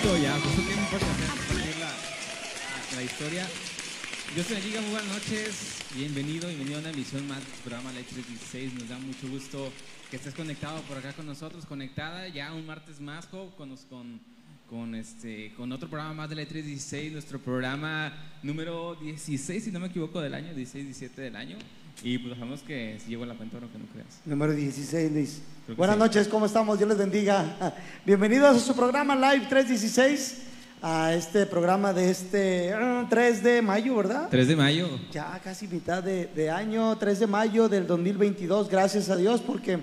Listo, ya, pues ¿qué me importa la, la historia. Dios te bendiga, muy buenas noches. Bienvenido, bienvenido a una emisión más del programa Light 316. Nos da mucho gusto que estés conectado por acá con nosotros, conectada ya un martes más, Jo, con, con, con, este, con otro programa más de Light 316, nuestro programa número 16, si no me equivoco, del año, 16, 17 del año. Y pues dejamos que si llego a la cuenta o no, que no creas. Número 16, Luis. Buenas sí. noches, ¿cómo estamos? Dios les bendiga. Bienvenidos a su programa Live 316, a este programa de este ah, 3 de mayo, ¿verdad? 3 de mayo. Ya casi mitad de, de año, 3 de mayo del 2022, gracias a Dios porque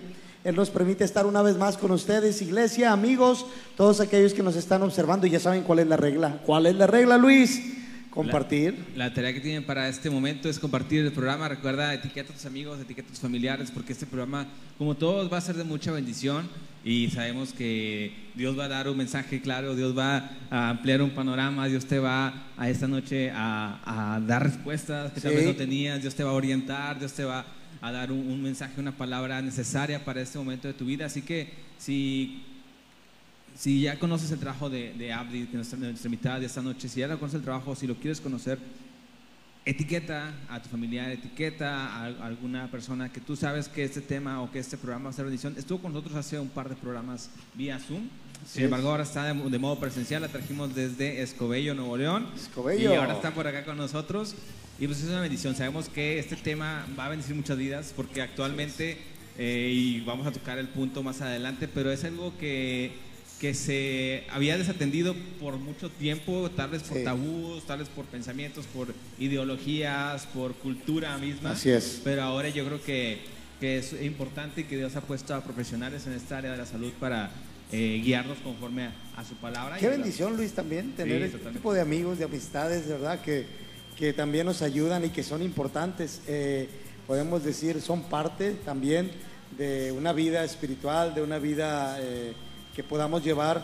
Él nos permite estar una vez más con ustedes, iglesia, amigos, todos aquellos que nos están observando y ya saben cuál es la regla. ¿Cuál es la regla, Luis? Compartir. La, la tarea que tienen para este momento es compartir el programa. Recuerda, etiqueta a tus amigos, etiqueta a tus familiares, porque este programa, como todos, va a ser de mucha bendición. Y sabemos que Dios va a dar un mensaje claro, Dios va a ampliar un panorama, Dios te va a esta noche a, a dar respuestas que tal Sí. vez no tenías, Dios te va a orientar, Dios te va a dar un, un mensaje, una palabra necesaria para este momento de tu vida. Así que si si ya conoces el trabajo de, de Abdi, que nuestra, nuestra invitada de esta noche, si ya lo conoces el trabajo, si lo quieres conocer, etiqueta a tu familiar, etiqueta a, a alguna persona que tú sabes que este tema o que este programa va a ser bendición. Estuvo con nosotros hace un par de programas vía Zoom. Sin embargo, ahora está de, de modo presencial, la trajimos desde Escobedo, Nuevo León. Escobedo. Y ahora está por acá con nosotros. Y pues es una bendición. Sabemos que este tema va a bendecir muchas vidas porque actualmente, eh, y vamos a tocar el punto más adelante, pero es algo que, que se había desatendido por mucho tiempo, tal vez por Sí. tabús, tal vez por pensamientos, por ideologías, por cultura misma. Así es. Pero ahora yo creo que, que es importante y que Dios ha puesto a profesionales en esta área de la salud para eh, guiarnos conforme a, a su palabra. Qué bendición, Luis, también tener este totalmente. tipo de amigos, de amistades, de verdad, que, que también nos ayudan y que son importantes. Eh, podemos decir, son parte también de una vida espiritual, de una vida eh, que podamos llevar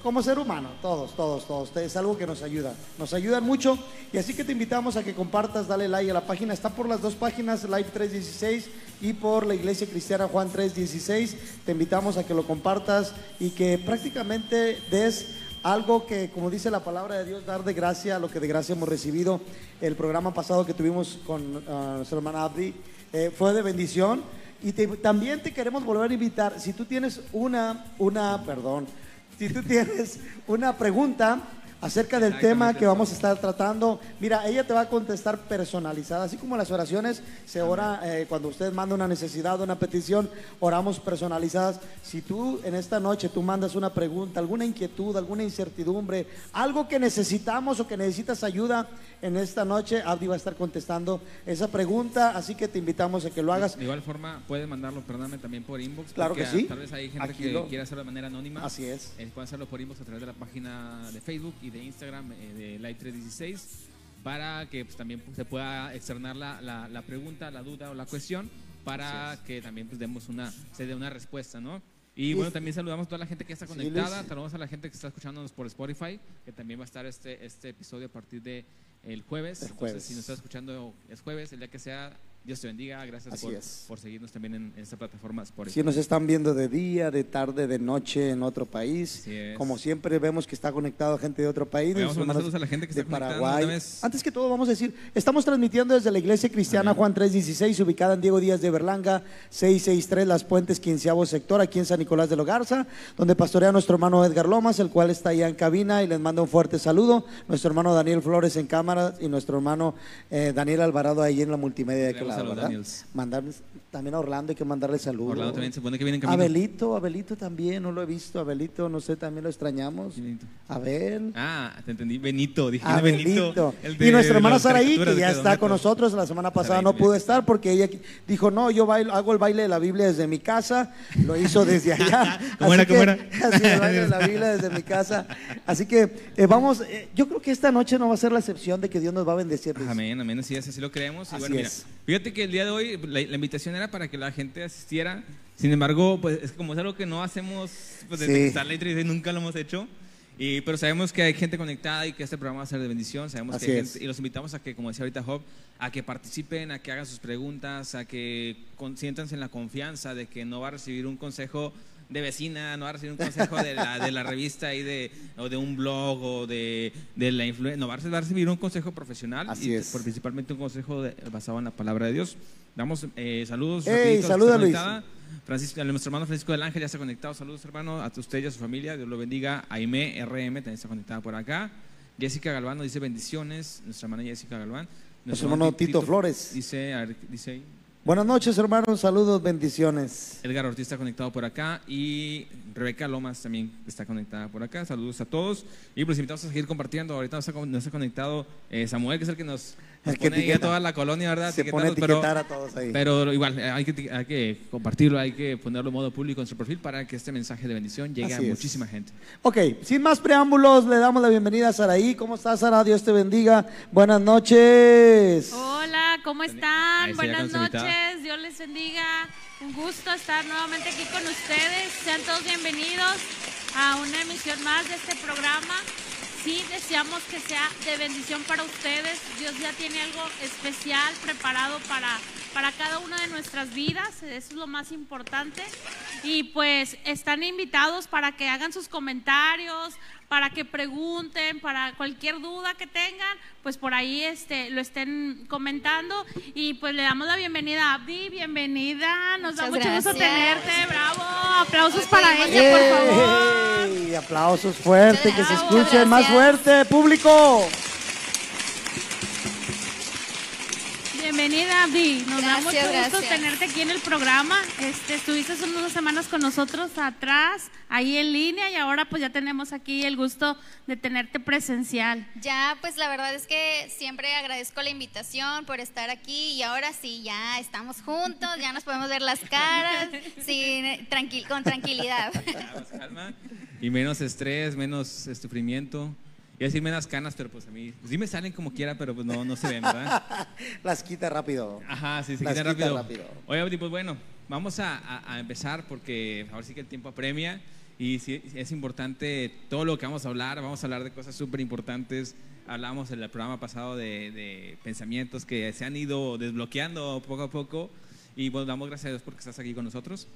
como ser humano, todos, todos, todos. Es algo que nos ayuda, nos ayudan mucho. Y así que te invitamos a que compartas, dale like a la página. Está por las dos páginas, Live 316 y por la Iglesia Cristiana Juan 316. Te invitamos a que lo compartas y que prácticamente des algo que, como dice la palabra de Dios, dar de gracia lo que de gracia hemos recibido. El programa pasado que tuvimos con ah, nuestra hermana Abdi eh, fue de bendición. Y te- también te queremos volver a invitar, si tú tienes una, una, perdón, si tú tienes una pregunta acerca del tema que vamos a estar tratando, mira, ella te va a contestar personalizada, así como las oraciones se ora eh, cuando usted manda una necesidad, una petición, oramos personalizadas. Si tú en esta noche tú mandas una pregunta, alguna inquietud, alguna incertidumbre, algo que necesitamos o que necesitas ayuda en esta noche, Abdi va a estar contestando esa pregunta, así que te invitamos a que lo hagas. De igual forma, puedes mandarlo, perdóname, también por inbox. Claro que sí. Tal vez hay gente Aquí que lo- quiera hacerlo de manera anónima. Así es. Eh, pueden hacerlo por inbox a través de la página de Facebook y de Instagram eh, de Light 316 para que pues, también pues, se pueda externar la, la- la pregunta, la duda o la cuestión para que también pues, demos una, se dé una respuesta, ¿no? Y bueno, también saludamos a toda la gente que está conectada, saludamos a la gente que está escuchándonos por Spotify, que también va a estar este, este episodio a partir de el jueves. El Entonces, jueves. si nos está escuchando es jueves, el día que sea, Dios te bendiga, gracias por, seguirnos también en, en esta plataforma Spotify. Si nos están viendo de día, de tarde, de noche en otro país, como siempre vemos que está conectado gente de otro país, vamos a a la gente que de está Paraguay. Antes que todo vamos a decir, estamos transmitiendo desde la Iglesia Cristiana Amén. Juan 316, ubicada en Diego Díaz de Berlanga, 663 Las Puentes, quinceavo sector, aquí en San Nicolás de Logarza, donde pastorea nuestro hermano Edgar Lomas, el cual está allá en cabina y les manda un fuerte saludo, nuestro hermano Daniel Flores en cámara y nuestro hermano eh, Daniel Alvarado ahí en la multimedia de Tenemos a lado, los ¿verdad? Daniels. Mandarles, también a Orlando hay que mandarle saludos. Orlando también se supone que viene en camino. Abelito, Abelito también, no lo he visto, Abelito, no sé, también lo extrañamos. Benito. Abel. Ah, te entendí. Benito, dije Abelito. Benito. y nuestra hermana Saraí, que ya está con nosotros, la semana pasada no pudo estar porque ella dijo, no, yo bailo- hago el baile de la Biblia desde mi casa, lo hizo desde allá. ¿Cómo Así era, cómo que- era? Así, el baile de la Biblia desde mi casa. Así que eh, vamos, eh, yo creo que esta noche no va a ser la excepción de que Dios nos va a bendecir. Amén, amén, así es, así lo creemos. Y Así bueno, mira, es. Fíjate que el día de hoy la, la invitación era para que la gente asistiera. Sin embargo, pues es como es algo que no hacemos pues, desde Sí. que está Light 316, nunca lo hemos hecho. Y, pero sabemos que hay gente conectada y que este programa va a ser de bendición. Sabemos Así que hay gente- y los invitamos a que, como decía ahorita Job, a que participen, a que hagan sus preguntas, a que siéntanse en la confianza de que no va a recibir un consejo de vecina, no va a recibir un consejo de la, de la revista y de, o de un blog o de, de la influencia, no, va a recibir un consejo profesional Así y es. por- principalmente un consejo de- basado en la palabra de Dios. Damos eh, saludos. Ey, rapidito, saluda, Luis. Francisco, nuestro hermano Francisco del Ángel ya está conectado. Saludos, hermano, a usted y a su familia. Dios lo bendiga. Aime RM también está conectada por acá. Jessica Galván nos dice bendiciones. Nuestra hermana Jessica Galván. Nuestro hermano Tito Flores. Dice, a ver, dice. Buenas noches, hermanos. Saludos, bendiciones. Edgar Ortiz está conectado por acá y Rebeca Lomas también está conectada por acá. Saludos a todos y pues invitamos a seguir compartiendo. Ahorita nos ha, conectado eh, Samuel, que es el que nos, que ahí a etiqueta. toda la colonia, ¿verdad? Se pone a etiquetar a todos ahí. Pero igual, eh, hay que, hay que compartirlo, hay que ponerlo en modo público en su perfil para que este mensaje de bendición llegue Así a es. muchísima gente. Ok, sin más preámbulos, le damos la bienvenida a Saraí. ¿Cómo estás, Sara? Dios te bendiga. Buenas noches. Hola, ¿cómo están? está, Buenas noches, Dios les bendiga. Un gusto estar nuevamente aquí con ustedes. Sean todos bienvenidos a una emisión más de este programa. Sí, deseamos que sea de bendición para ustedes. Dios ya tiene algo especial preparado para, para cada una de nuestras vidas. Eso es lo más importante. Y pues están invitados para que hagan sus comentarios, para que pregunten, para cualquier duda que tengan, pues por ahí este, lo estén comentando. Y pues le damos la bienvenida a Abdi, bienvenida, nos da mucho gusto tenerte, bravo, aplausos para ella, por favor. ¡Ey! Aplausos fuertes, que se escuchen más fuerte, público. Bienvenida, Abdi. Nos da Gracias, mucho gusto gracias. tenerte aquí en el programa. Este, estuviste hace unas semanas con nosotros atrás, ahí en línea, y ahora pues ya tenemos aquí el gusto de tenerte presencial. Ya, pues la verdad es que siempre agradezco la invitación por estar aquí y ahora sí, ya estamos juntos, ya nos podemos ver las caras sin, tranquil, con tranquilidad. Y menos estrés, menos eh, sufrimiento. Y decir menos canas, pero pues a mí, pues sí me salen como quiera, pero pues no, no se ven, ¿verdad? Las quita rápido. Ajá, sí, se Las quita rápido. rápido. Oye, Abdi, pues bueno, vamos a, a- a empezar porque ahora sí que el tiempo apremia y sí, es importante todo lo que vamos a hablar. Vamos a hablar de cosas súper importantes. Hablamos en el programa pasado de, de pensamientos que se han ido desbloqueando poco a poco y pues damos gracias a Dios porque estás aquí con nosotros.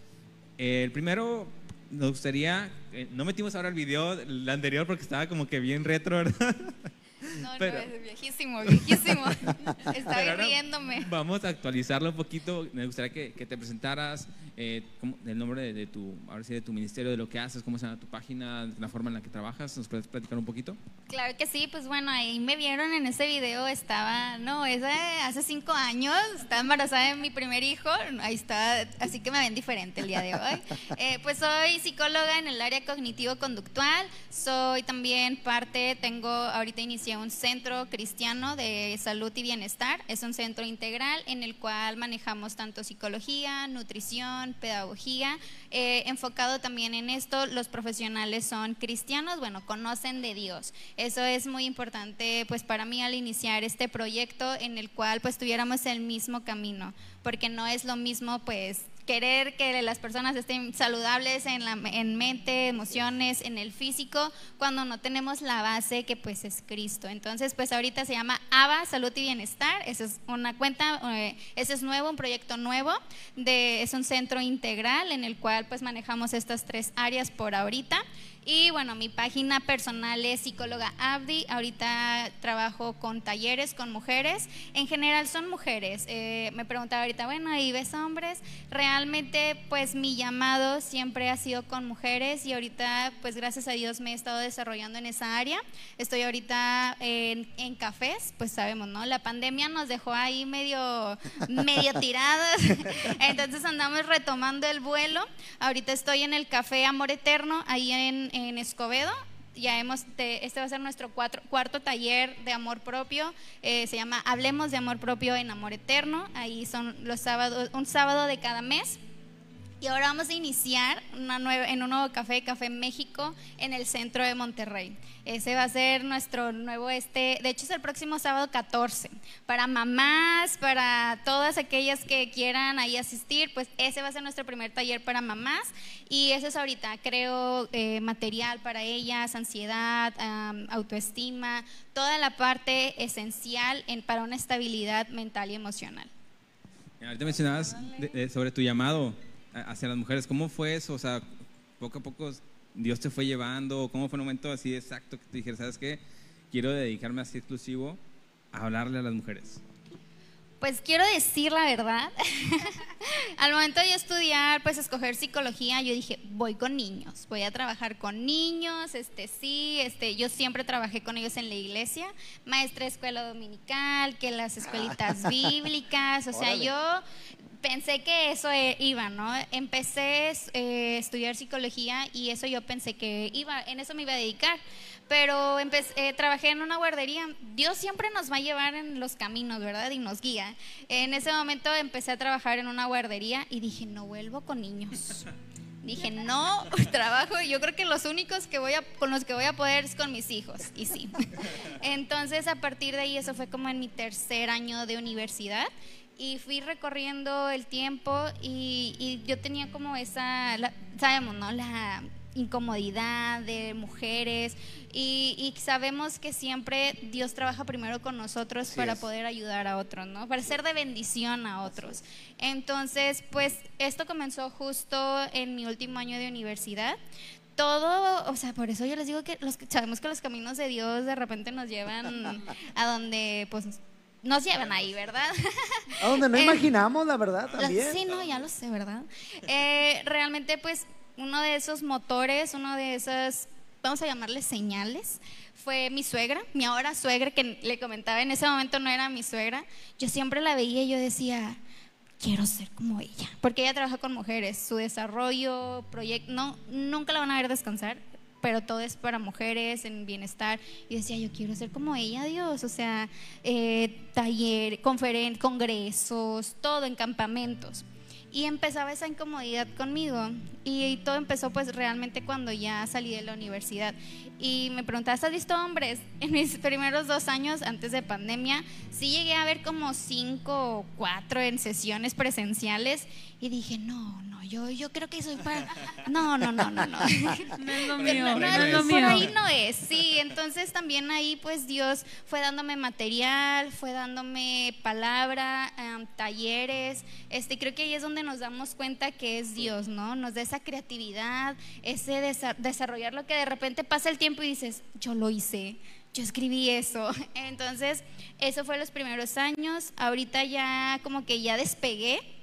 El primero, nos gustaría, eh, no metimos ahora el video, el anterior porque estaba como que bien retro, ¿verdad? No, Pero- no, es viejísimo, viejísimo. Estaba riéndome. Vamos a actualizarlo un poquito. Me gustaría que, que te presentaras eh, cómo- el nombre de, de tu, ahora sí, de tu ministerio, de lo que haces, cómo se llama tu página, la forma en la que trabajas. ¿Nos puedes platicar un poquito? Claro que sí, pues bueno, ahí me vieron en ese video, estaba, no, es hace cinco años, estaba embarazada de mi primer hijo, ahí está, así que me ven diferente el día de hoy. Eh, pues soy psicóloga en el área cognitivo-conductual, soy también parte, tengo, ahorita inicié un centro cristiano de salud y bienestar, es un centro integral en el cual manejamos tanto psicología, nutrición, pedagogía, eh, enfocado también en esto, los profesionales son cristianos, bueno, conocen de Dios. Eso es muy importante pues para mí al iniciar este proyecto en el cual pues tuviéramos el mismo camino, porque no es lo mismo pues querer que las personas estén saludables en, la, en mente, emociones, en el físico, cuando no tenemos la base que pues es Cristo. Entonces pues ahorita se llama ABA, Salud y Bienestar, esa es una cuenta, eh, ese es nuevo, un proyecto nuevo, de, es un centro integral en el cual pues manejamos estas tres áreas por ahorita. Y bueno, mi página personal es psicóloga Abdi. Ahorita trabajo con talleres con mujeres. En general son mujeres. Eh, me preguntaba ahorita, bueno, ¿y ves hombres? Realmente, pues mi llamado siempre ha sido con mujeres y ahorita, pues gracias a Dios me he estado desarrollando en esa área. Estoy ahorita en, en cafés, pues sabemos, ¿no? La pandemia nos dejó ahí medio, medio tiradas. Entonces andamos retomando el vuelo. Ahorita estoy en el café Amor Eterno, ahí en, en Escobedo. Ya hemos, te- este va a ser nuestro cuatro- cuarto taller de amor propio. Eh, se llama Hablemos de amor propio en amor eterno. Ahí son los sábados, un sábado de cada mes. Y ahora vamos a iniciar una nueva, en un nuevo café, Café México, en el centro de Monterrey. Ese va a ser nuestro nuevo, este, de hecho es el próximo sábado 14. Para mamás, para todas aquellas que quieran ahí asistir, pues ese va a ser nuestro primer taller para mamás. Y ese es ahorita, creo, eh, material para ellas, ansiedad, autoestima, toda la parte esencial en, para una estabilidad mental y emocional. Ahorita mencionabas sobre tu llamado hacia las mujeres. ¿Cómo fue eso? O sea, poco a poco Dios te fue llevando? ¿Cómo fue un momento así exacto que te dijeras, sabes qué? Quiero dedicarme así exclusivo a hablarle a las mujeres. Pues quiero decir la verdad. Al momento de yo estudiar, pues escoger psicología, yo dije, voy con niños, voy a trabajar con niños, este sí, este yo siempre trabajé con ellos en la iglesia, maestra de escuela dominical, que las escuelitas bíblicas, o sea, yo pensé que eso e, iba, ¿no? Empecé a eh, estudiar psicología y eso yo pensé que iba, en eso me iba a dedicar. Pero empecé, eh, trabajé en una guardería. Dios siempre nos va a llevar en los caminos, ¿verdad? Y nos guía. En ese momento empecé a trabajar en una guardería y dije, no vuelvo con niños. Dije, no, trabajo, yo creo que los únicos que voy a, con los que voy a poder es con mis hijos. Y sí. Entonces, a partir de ahí, eso fue como en mi tercer año de universidad y fui recorriendo el tiempo y, yo tenía como esa, sabemos, ¿no? La incomodidad de mujeres y, sabemos que siempre Dios trabaja primero con nosotros para poder ayudar a otros, ¿no? Para ser de bendición a otros. Entonces, pues esto comenzó justo en mi último año de universidad todo, o sea, por eso yo les digo que los, sabemos que los caminos de Dios de repente nos llevan a donde pues nos llevan ahí, ¿verdad? A donde no eh, imaginamos, la verdad, también. Sí, no, ya lo sé, ¿verdad? Eh, realmente, pues, uno de esos motores, uno de esas, vamos a llamarle señales, fue mi suegra, mi ahora suegra, que le comentaba en ese momento no era mi suegra. Yo siempre la veía y yo decía, quiero ser como ella, porque ella trabaja con mujeres, su desarrollo, proyecto, no, nunca la van a ver descansar, pero todo es para mujeres en bienestar. Y decía, yo quiero ser como ella, Dios, o sea, eh, taller, conferencias, congresos, todo en campamentos. Y empezaba esa incomodidad conmigo. Y, todo empezó pues realmente cuando ya salí de la universidad. Y me preguntaba, ¿has visto hombres? En mis primeros dos años antes de pandemia, sí llegué a ver como cinco o cuatro en sesiones presenciales. Y dije, no, no, yo, yo creo que soy para... No, no, no, no, no. No es lo mío. No, es lo mío. Por ahí no es, sí. Entonces también ahí pues Dios fue dándome material, fue dándome palabra, talleres. Este, creo que ahí es donde nos damos cuenta que es Dios, ¿no? Nos da esa creatividad, ese desarrollar lo que de repente pasa el tiempo y dices, yo lo hice yo escribí eso. Entonces, eso fue los primeros años. Ahorita ya como que ya despegué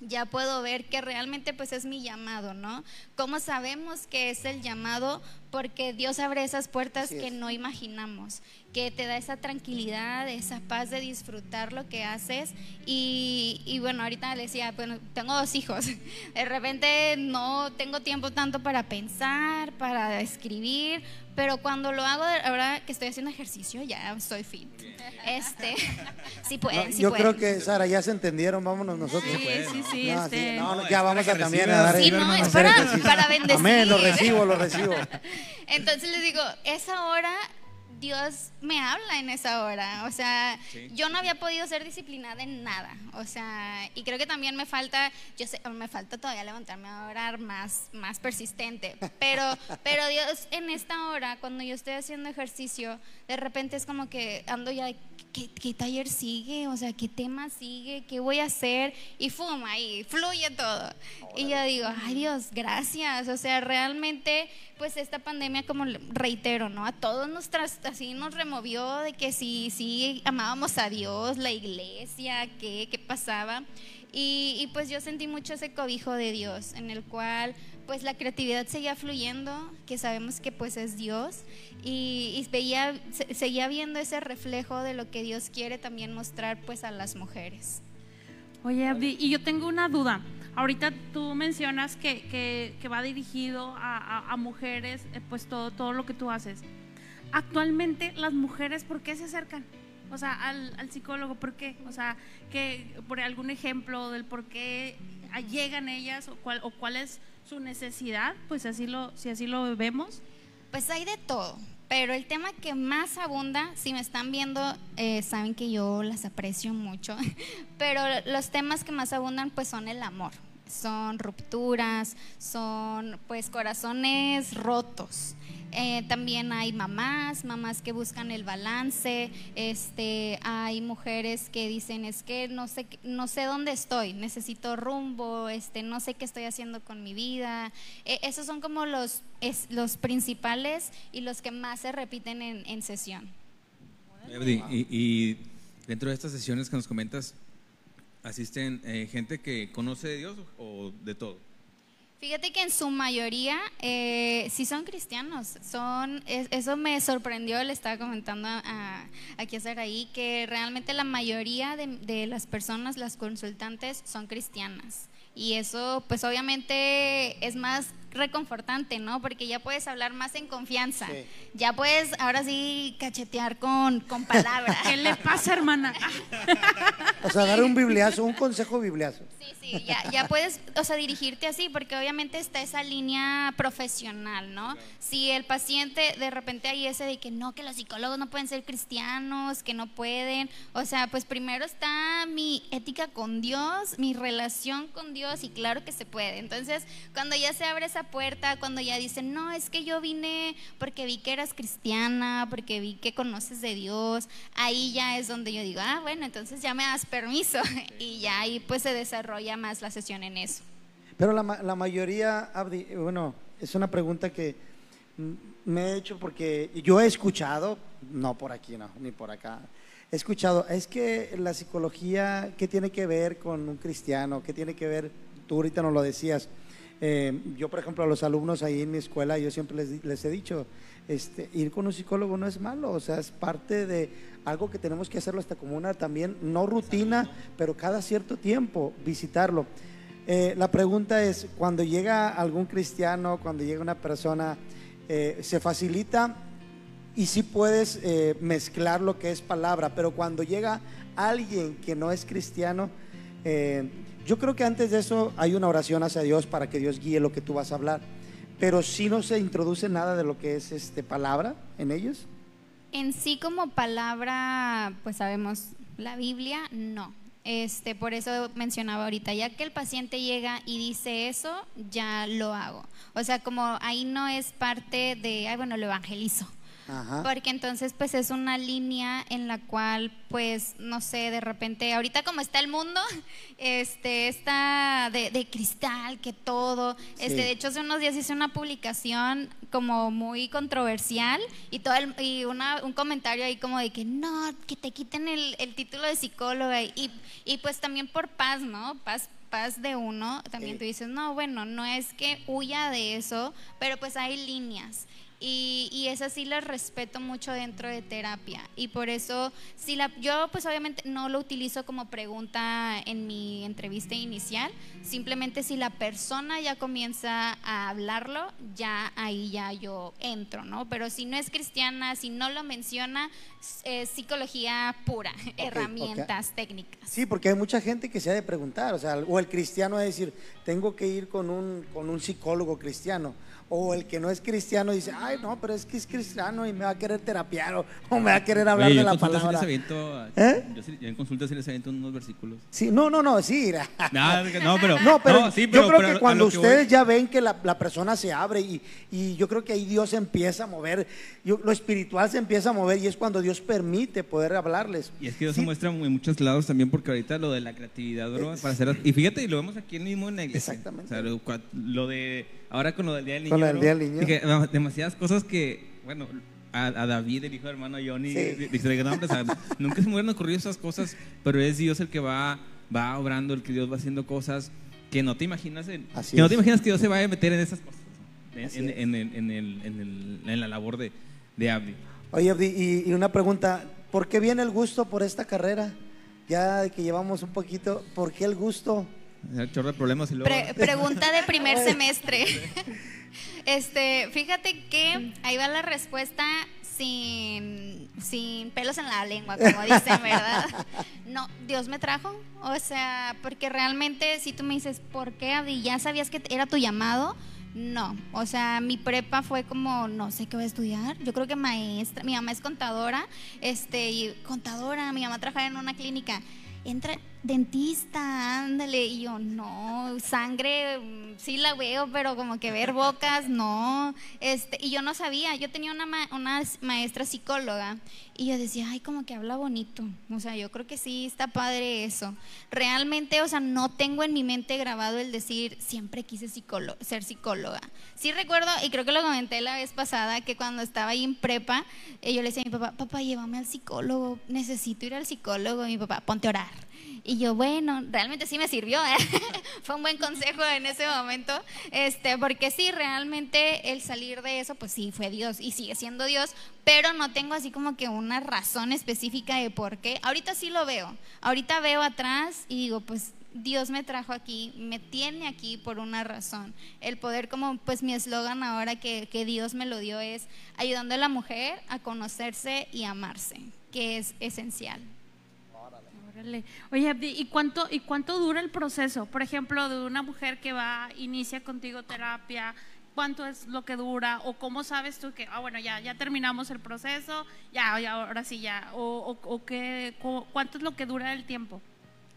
ya puedo ver que realmente pues es mi llamado, ¿no? ¿Cómo sabemos que es el llamado? Porque Dios abre esas puertas que no imaginamos, que te da esa tranquilidad, esa paz de disfrutar lo que haces. Y, y bueno, ahorita le decía, bueno, tengo dos hijos, de repente no tengo tiempo tanto para pensar, para escribir, pero cuando lo hago, ahora que estoy haciendo ejercicio, ya estoy fit. Este, sí pueden, Yo creo que, Sara, ya se entendieron, vámonos nosotros. Sí, sí, sí. este... ya vamos a también a dar Sí, no, es para, para bendecir. Amén, lo recibo, lo recibo. Entonces les digo, esa hora Dios me habla en esa hora. O sea, yo no había podido ser disciplinada en nada. O sea, y creo que también me falta, yo sé, me falta todavía levantarme a orar más, más persistente. Pero, pero Dios en esta hora, cuando yo estoy haciendo ejercicio, de repente es como que ando ya, ¿qué, qué taller sigue? O sea, ¿qué tema sigue? ¿Qué voy a hacer? Y fuma, y fluye todo. Y yo digo, ay Dios, gracias. O sea, realmente, pues esta pandemia, como reitero, ¿no? A todos nos tras así nos removió de que si, si amábamos a Dios, la iglesia, qué, qué pasaba. Y, pues yo sentí mucho ese cobijo de Dios, en el cual pues la creatividad seguía fluyendo, que sabemos que pues es Dios, y, veía, seguía viendo ese reflejo de lo que Dios quiere también mostrar pues a las mujeres. Oye, Abdi, y yo tengo una duda. Ahorita tú mencionas que, que, va dirigido a, a, mujeres, eh, pues todo, todo lo que tú haces actualmente las mujeres, ¿por qué se acercan? O sea, al, psicólogo, ¿por qué? O sea, que por algún ejemplo del por qué llegan ellas o cuál, o cuál es su necesidad, pues así lo, si así lo vemos. Pues hay de todo, pero el tema que más abunda, si me están viendo, eh, saben que yo las aprecio mucho, pero los temas que más abundan pues son el amor son rupturas, son pues corazones rotos. Eh, también hay mamás, mamás que buscan el balance, este, hay mujeres que dicen es que no sé, no sé dónde estoy, necesito rumbo, este, no sé qué estoy haciendo con mi vida. Eh, esos son como los, los principales y los que más se repiten en, sesión. Y, y, dentro de estas sesiones que nos comentas, ¿asisten eh, gente que conoce de Dios o de todo? Fíjate que en su mayoría eh, sí son cristianos. Son, eso me sorprendió, le estaba comentando a, aquí a Saraí, que realmente la mayoría de, de las personas, las consultantes, son cristianas. Y eso, pues obviamente es más reconfortante, ¿no? Porque ya puedes hablar más en confianza. Ya puedes, ahora sí, cachetear con, con palabras. ¿Qué le pasa, hermana? o sea, dar un bibliazo, un consejo bibliazo. Sí, sí, ya, ya puedes, o sea, dirigirte así, porque obviamente está esa línea profesional, ¿no? Si el paciente de repente hay ese de que no, que los psicólogos no pueden ser cristianos, que no pueden, o sea, pues primero está mi ética con Dios, mi relación con Dios, y claro que se puede. Entonces, cuando ya se abre esa puerta cuando ya dicen, no, es que yo vine porque vi que eras cristiana, porque vi que conoces de Dios, ahí ya es donde yo digo, ah, bueno, entonces ya me das permiso y ya ahí pues se desarrolla más la sesión en eso. Pero la, la mayoría, bueno, es una pregunta que me he hecho porque yo he escuchado, no por aquí, no, ni por acá, he escuchado, es que la psicología, ¿qué tiene que ver con un cristiano? ¿Qué tiene que ver? Tú ahorita nos lo decías, eh, yo, por ejemplo, a los alumnos ahí en mi escuela, yo siempre les, les, he dicho, este, ir con un psicólogo no es malo, o sea, es parte de algo que tenemos que hacerlo hasta como una también, no rutina, pero cada cierto tiempo visitarlo. Eh, la pregunta es, cuando llega algún cristiano, cuando llega una persona, eh, se facilita y sí puedes mezclar lo que es palabra, pero cuando llega alguien que no es cristiano, yo creo que antes de eso hay una oración hacia Dios para que Dios guíe lo que tú vas a hablar. Pero si no se introduce nada de lo que es este palabra en ellos. En sí como palabra, pues sabemos la Biblia, no. Este, por eso mencionaba ahorita, ya que el paciente llega y dice eso, ya lo hago. O sea, como ahí no es parte de, ay, bueno, lo evangelizo. Porque entonces pues es una línea en la cual pues no sé, de repente, ahorita como está el mundo, este, está de, cristal, que todo, este, de hecho hace unos días hice una publicación como muy controversial y todo y una, un comentario ahí como de que no, que te quiten el, título de psicóloga y, y pues también por paz, ¿no? Paz paz de uno, también tú dices, no, bueno, no es que huya de eso, pero pues hay líneas. Y, y esas sí las respeto mucho dentro de terapia. Y por eso, si la, yo pues obviamente no lo utilizo como pregunta en mi entrevista inicial, simplemente si la persona ya comienza a hablarlo, ya ahí ya yo entro, ¿no? Pero si no es cristiana, si no lo menciona, es psicología pura, herramientas técnicas. Sí, porque hay mucha gente que se ha de preguntar, o sea, o el cristiano a decir, tengo que ir con un, con un psicólogo cristiano o el que no es cristiano dice, ay, no, pero es que es cristiano y me va a querer terapiar o, me va a querer hablar de la palabra. ¿Eh? Yo, en consulta sí les aviento unos versículos. Sí, no, no, no, sí. no, pero, no, pero yo creo que cuando ustedes ya ven que la, la, persona se abre y, y, yo creo que ahí Dios empieza a mover, yo, lo espiritual se empieza a mover y es cuando Dios permite poder hablarles. Y es que Dios se muestra en muchos lados también porque ahorita lo de la creatividad, bro, para hacer, y fíjate, y lo vemos aquí mismo en la iglesia. Exactamente. O sea, lo de Ahora con lo del Día del Niño. Con el Día del Niño. demasiadas cosas que, bueno, a, David, el hijo de hermano Johnny, dice, no, nunca se me hubieran ocurrido esas cosas, pero es Dios el que va, va obrando, el que Dios va haciendo cosas que no te imaginas, que no te imaginas que Dios se vaya a meter en esas cosas, en, en, en, el, en, la labor de, de Abdi. Oye, Abdi, y, una pregunta, ¿por qué viene el gusto por esta carrera? Ya que llevamos un poquito, ¿por qué el gusto? Chorro de problemas y luego... pregunta de primer semestre. Este, fíjate que ahí va la respuesta sin, sin pelos en la lengua, como dicen, ¿verdad? No, Dios me trajo, o sea, porque realmente si tú me dices, ¿por qué, Abdi? ¿Ya sabías que era tu llamado? No, o sea, mi prepa fue como, no sé qué voy a estudiar. Yo creo que maestra, mi mamá es contadora, este, y contadora, mi mamá trabaja en una clínica entra, dentista, ándale. Y yo, no, sangre, mm, sí la veo, pero como que ver bocas, no. Este, y yo no sabía, yo tenía una, una maestra psicóloga y yo decía, ay, como que habla bonito. O sea, yo creo que sí, está padre eso. Realmente, o sea, no tengo en mi mente grabado el decir, siempre quise ser psicóloga. Sí recuerdo, y creo que lo comenté la vez pasada, que cuando estaba ahí en prepa, eh, yo le decía a mi papá, papá, llévame al psicólogo, necesito ir al psicólogo. Y mi papá, ponte a orar. Y yo, bueno, realmente sí me sirvió, ¿eh? fue un buen consejo en ese momento, este, porque sí, realmente el salir de eso, pues sí, fue Dios y sigue siendo Dios, pero no tengo así como que una razón específica de por qué. Ahorita sí lo veo, ahorita veo atrás y digo, pues Dios me trajo aquí, me tiene aquí por una razón. El poder, como pues mi eslogan ahora que, que Dios me lo dio es ayudando a la mujer a conocerse y amarse, que es esencial. Oye, ¿y cuánto, ¿y cuánto dura el proceso? Por ejemplo, de una mujer que va, inicia contigo terapia, ¿cuánto es lo que dura? ¿O cómo sabes tú que, ah, bueno, ya, ya terminamos el proceso, ya, ahora sí, ya? ¿O, o, qué, cuánto es lo que dura el tiempo?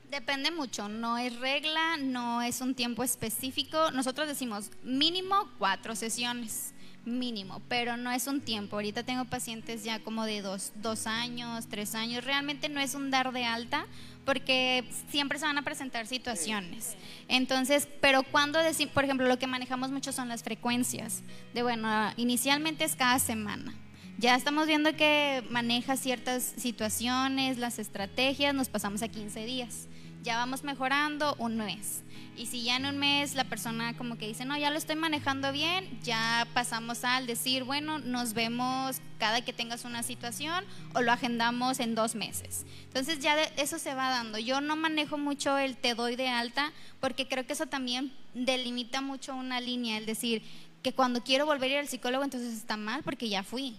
Depende mucho, no es regla, no es un tiempo específico. Nosotros decimos mínimo cuatro sesiones mínimo, pero no es un tiempo. Ahorita tengo pacientes ya como de dos, dos años, tres años. Realmente no es un dar de alta porque siempre se van a presentar situaciones. Entonces, pero cuando decimos, por ejemplo, lo que manejamos mucho son las frecuencias. De bueno, inicialmente es cada semana. Ya estamos viendo que maneja ciertas situaciones, las estrategias, nos pasamos a 15 días. Ya vamos mejorando un mes. Y si ya en un mes la persona como que dice, no, ya lo estoy manejando bien, ya pasamos al decir, bueno, nos vemos cada que tengas una situación o lo agendamos en dos meses. Entonces ya eso se va dando. Yo no manejo mucho el te doy de alta porque creo que eso también delimita mucho una línea, el decir que cuando quiero volver a ir al psicólogo entonces está mal porque ya fui.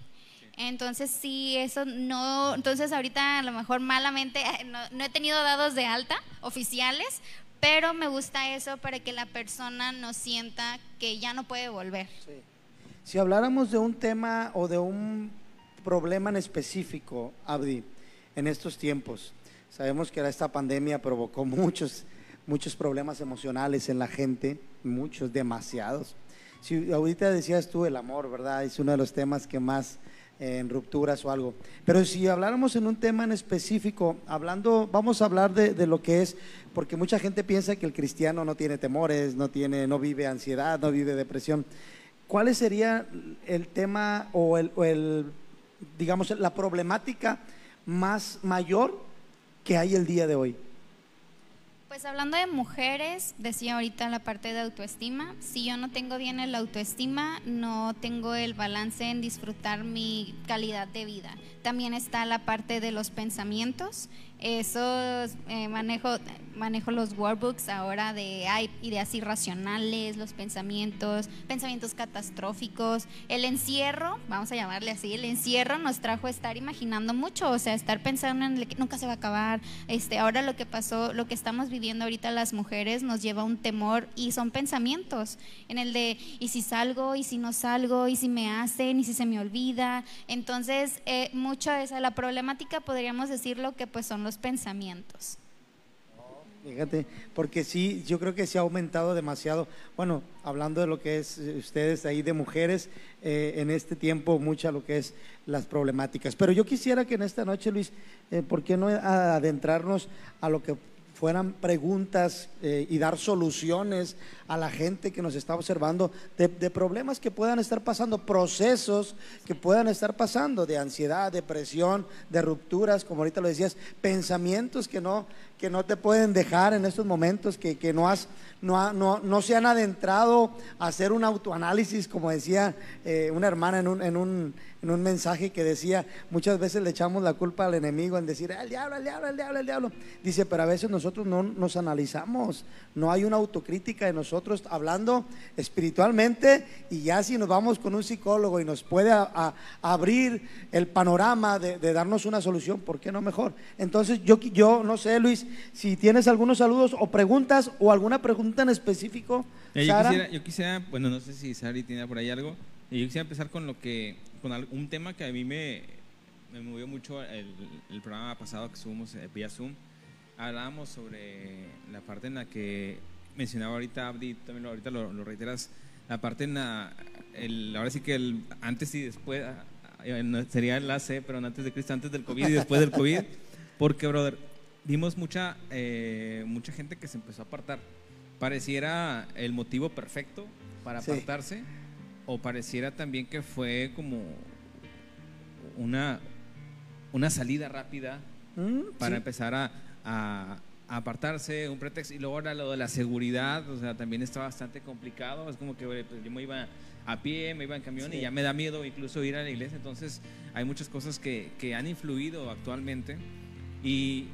Entonces sí, eso no, entonces ahorita a lo mejor malamente no, no, he tenido dados de alta oficiales pero me gusta eso para que la persona no sienta que ya no puede volver. Si habláramos de un tema o de un problema en específico, Abdi, en estos tiempos, sabemos que esta pandemia provocó muchos, muchos problemas emocionales en la gente, muchos, demasiados. Si ahorita decías tú el amor, ¿verdad? Es uno de los temas que más en rupturas o algo. Pero si habláramos en un tema en específico, hablando, vamos a hablar de, lo que es, porque mucha gente piensa que el cristiano no tiene temores, no tiene, no vive ansiedad, no vive depresión. ¿Cuál sería el tema o el, o el digamos, la problemática más mayor que hay el día de hoy? Pues hablando de mujeres, decía ahorita la parte de autoestima, si yo no tengo bien el autoestima, no tengo el balance en disfrutar mi calidad de vida. También está la parte de los pensamientos, eso eh, manejo, manejo los workbooks ahora de hay ideas irracionales, los pensamientos, pensamientos catastróficos. El encierro, vamos a llamarle así, el encierro nos trajo a estar imaginando mucho, o sea, estar pensando en que nunca se va a acabar. Este, ahora lo que pasó, lo que estamos viviendo ahorita las mujeres nos lleva a un temor y son pensamientos en el de y si salgo, y si no salgo, y si me hacen, y si se me olvida. Entonces, eh, mucho de esa la problemática podríamos decirlo que pues son los pensamientos. Fíjate, porque sí, yo creo que se ha aumentado demasiado. Bueno, hablando de lo que es eh, ustedes ahí de mujeres, eh, en este tiempo, mucha lo que es las problemáticas. Pero yo quisiera que en esta noche, Luis, eh, ¿por qué no adentrarnos a lo que fueran preguntas eh, y dar soluciones a la gente que nos está observando de, problemas que puedan estar pasando, procesos que puedan estar pasando de ansiedad, depresión, de rupturas, como ahorita lo decías, pensamientos que no, que no te pueden dejar en estos momentos, que, que no, has, no, no, no, se han adentrado a hacer un autoanálisis, como decía eh, una hermana en un, en un en un mensaje que decía, muchas veces le echamos la culpa al enemigo en decir, el diablo, el diablo, el diablo, el diablo. Dice, pero a veces nosotros no nos analizamos, no hay una autocrítica de nosotros hablando espiritualmente y ya si nos vamos con un psicólogo y nos puede abrir el panorama de, darnos una solución, ¿por qué no mejor? Entonces yo, yo no sé, Luis, si tienes algunos saludos o preguntas o alguna pregunta en específico. Eh, yo, quisiera, yo, quisiera, bueno, no sé si Sari tiene por ahí algo. Yo quisiera empezar con lo que con un tema que a mí me, me movió mucho el, programa pasado que subimos eh, vía Zoom. hablábamos sobre la parte en la que mencionaba ahorita Abdi, también ahorita lo, lo reiteras, la parte en la, el, ahora sí que el antes y después, ah, ah, sería el AC, pero antes de Cristo, antes del COVID y después del COVID, porque, brother, vimos mucha, eh, mucha gente que se empezó a apartar. Pareciera el motivo perfecto para Sí. apartarse, o pareciera también que fue como una, una salida rápida Mm, para sí. empezar a, a- a apartarse, un pretexto. Y luego ahora lo de la seguridad, o sea, también está bastante complicado. Es como que pues, yo me iba a pie, me iba en camión Sí. y ya me da miedo incluso ir a la iglesia. Entonces, hay muchas cosas que, que han influido actualmente. Y,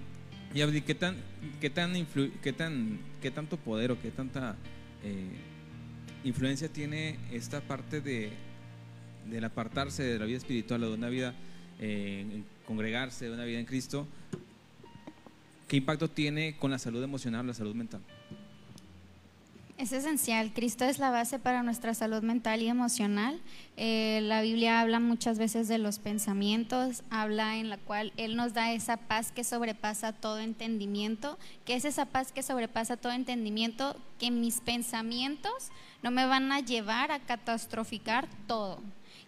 y Abdi, ¿qué tan, qué tan, influ- qué tan, qué tanto poder o qué tanta eh, influencia tiene esta parte de del apartarse de la vida espiritual o de una vida eh, congregarse, de una vida en Cristo, ¿qué impacto tiene con la salud emocional, la salud mental? Es esencial. Cristo es la base para nuestra salud mental y emocional. Eh, la Biblia habla muchas veces de los pensamientos, habla en la cual Él nos da esa paz que sobrepasa todo entendimiento. que es esa paz que sobrepasa todo entendimiento? Que mis pensamientos no me van a llevar a catastroficar todo.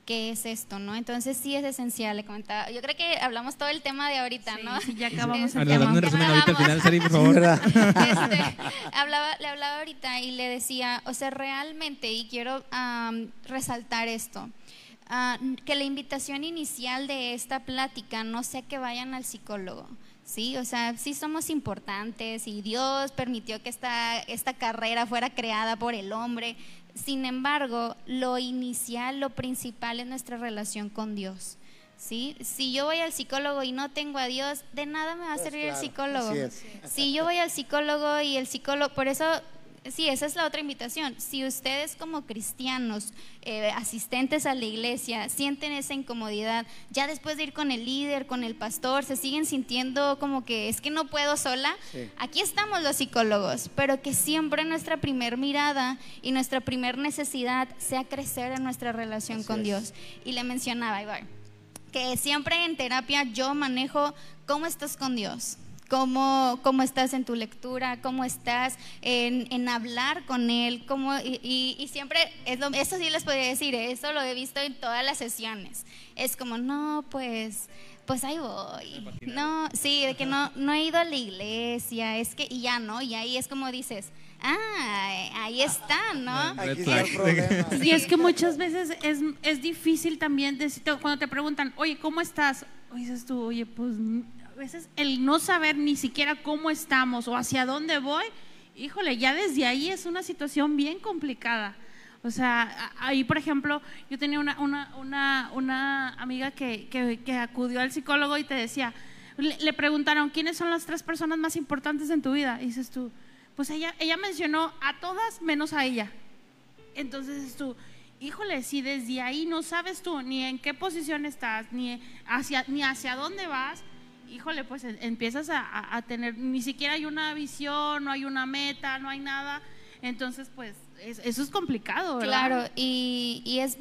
¿Qué es esto, no? Entonces sí es esencial, le comentaba. Yo creo que hablamos todo el tema de ahorita, Sí, ¿no? sí, ya acabamos Este, el Dando un tema. resumen que ahorita al vamos. final, Sari, por Sí, favor. ¿verdad? Este, hablaba, le hablaba ahorita y le decía, o sea, realmente, y quiero resaltar esto, ah, que la invitación inicial de esta plática no sea que vayan al psicólogo. Sí, o sea, sí somos importantes y Dios permitió que esta, esta carrera fuera creada por el hombre. Sin embargo, lo inicial, lo principal es nuestra relación con Dios. ¿sí? Si yo voy al psicólogo y no tengo a Dios, de nada me va a Pues servir claro, el psicólogo. Si yo voy al psicólogo y el psicólogo, por eso, sí, esa es la otra invitación. Si ustedes como cristianos, eh, asistentes a la iglesia, sienten esa incomodidad, ya después de ir con el líder, con el pastor, se siguen sintiendo como que es que no puedo sola, Sí. aquí estamos los psicólogos, pero que siempre nuestra primer mirada y nuestra primer necesidad sea crecer en nuestra relación Así con es. Dios. Y le mencionaba, Ibar, que siempre en terapia yo manejo cómo estás con Dios. Cómo, cómo estás en tu lectura, cómo estás en, en hablar con Él, cómo, y, y- y siempre, es lo, eso sí les podría decir, ¿eh? eso lo he visto en todas las sesiones. Es como, no, pues, pues ahí voy. No, sí, de que no, no he ido a la iglesia, es que, y ya no, y ahí es como dices, ah, ahí está, ¿no? Aquí está el. Y es que muchas veces es, es difícil también decir- cuando te preguntan, oye, ¿cómo estás? O dices tú, oye, pues mm, a veces el no saber ni siquiera cómo estamos o hacia dónde voy, híjole, ya desde ahí es una situación bien complicada. O sea, ahí, por ejemplo, yo tenía una, una, una, una amiga que, que, que acudió al psicólogo y te decía, le, le preguntaron, ¿quiénes son las tres personas más importantes en tu vida? Y dices tú, pues ella, ella mencionó a todas menos a ella. Entonces tú, híjole, si desde ahí no sabes tú ni en qué posición estás, ni hacia, ni hacia dónde vas, híjole, pues empiezas a, tener, ni siquiera hay una visión, no hay una meta, no hay nada. Entonces, pues es- eso es complicado, ¿verdad? Claro, y, y es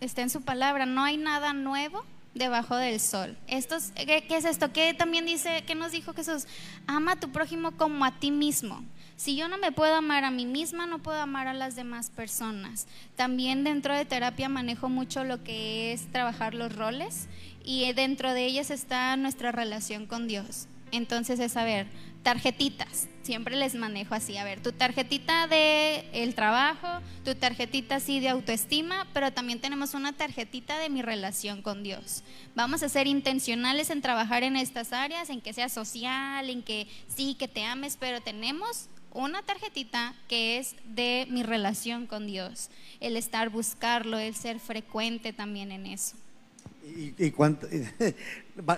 está en su palabra, no hay nada nuevo debajo del sol. Esto es- ¿qué, qué es esto? ¿Qué también dice, qué nos dijo Jesús? Ama a tu prójimo como a ti mismo. Si yo no me puedo amar a mí misma, no puedo amar a las demás personas. También dentro de terapia manejo mucho lo que es trabajar los roles y dentro de ellas está nuestra relación con Dios. Entonces es, a ver, tarjetitas. Siempre les manejo así, a ver, tu tarjetita de el trabajo, tu tarjetita así de autoestima, pero también tenemos una tarjetita de mi relación con Dios. Vamos a ser intencionales en trabajar en estas áreas, en que sea social, en que sí, que te ames, pero tenemos una tarjetita que es de mi relación con Dios, el estar buscarlo, el ser frecuente también en eso. ¿Y, y cuánto,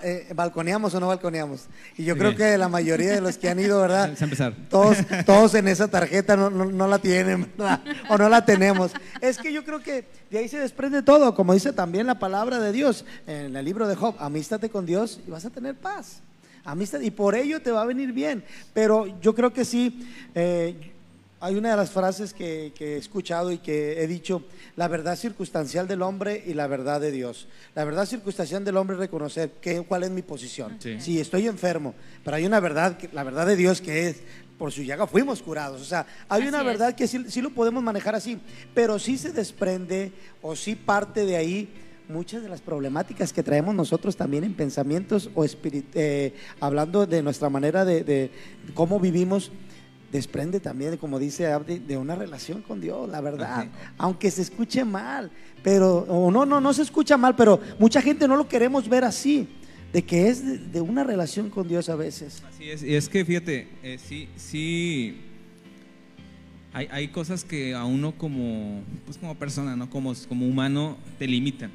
eh, ¿Balconeamos o no balconeamos? Y yo Sí. creo que la mayoría de los que han ido, ¿verdad? Empezar. Todos, todos en esa tarjeta no, no- no la tienen, ¿verdad? O no la tenemos. Es que yo creo que de ahí se desprende todo, como dice también la palabra de Dios en el libro de Job, amístate con Dios y vas a tener paz. Amistad, y por ello te va a venir bien. Pero yo creo que sí, eh, Hay una de las frases que, que he escuchado y que he dicho, la verdad circunstancial del hombre y la verdad de Dios. La verdad circunstancial del hombre es reconocer que, cuál es mi posición. Sí. Estoy enfermo, pero hay una verdad, la verdad de Dios que es, por su llaga fuimos curados. O sea, hay Así una es. verdad que sí, sí lo podemos manejar así, pero sí se desprende o sí parte de ahí muchas de las problemáticas que traemos nosotros también en pensamientos o eh, hablando de nuestra manera de, de cómo vivimos, desprende también, como dice Abdi, de una relación con Dios, la verdad, aunque se escuche mal, pero, o no, no, no se escucha mal, pero mucha gente no lo queremos ver así, de que es de, de una relación con Dios a veces. Así es, y es que fíjate, eh, sí, sí, hay, hay cosas que a uno como, pues como persona, ¿no? Como, como humano, te limitan,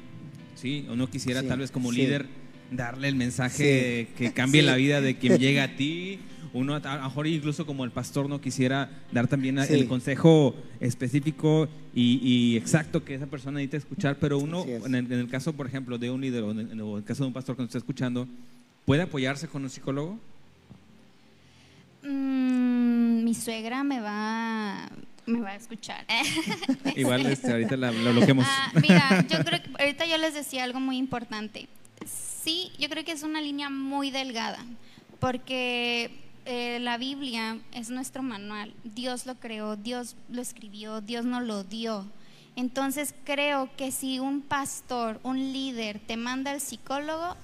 ¿sí? Uno quisiera Sí, tal vez como sí. líder darle el mensaje que cambie Sí. la vida de quien llega a ti. Uno a lo mejor incluso como el pastor no quisiera dar también el consejo específico y, y exacto que esa persona necesita escuchar, pero uno, es. en el, en el caso, por ejemplo, de un líder o en el, o en el caso de un pastor que nos está escuchando, ¿puede apoyarse con un psicólogo? Mm, mi suegra me va, me va a escuchar. Igual este, ahorita la- lo bloqueamos. Ah, mira, yo creo que ahorita yo les decía algo muy importante. Sí, yo creo que es una línea muy delgada, porque eh, la Biblia es nuestro manual. Dios lo creó, Dios lo escribió, Dios nos lo dio. Entonces creo que si un pastor, un líder te manda al psicólogo,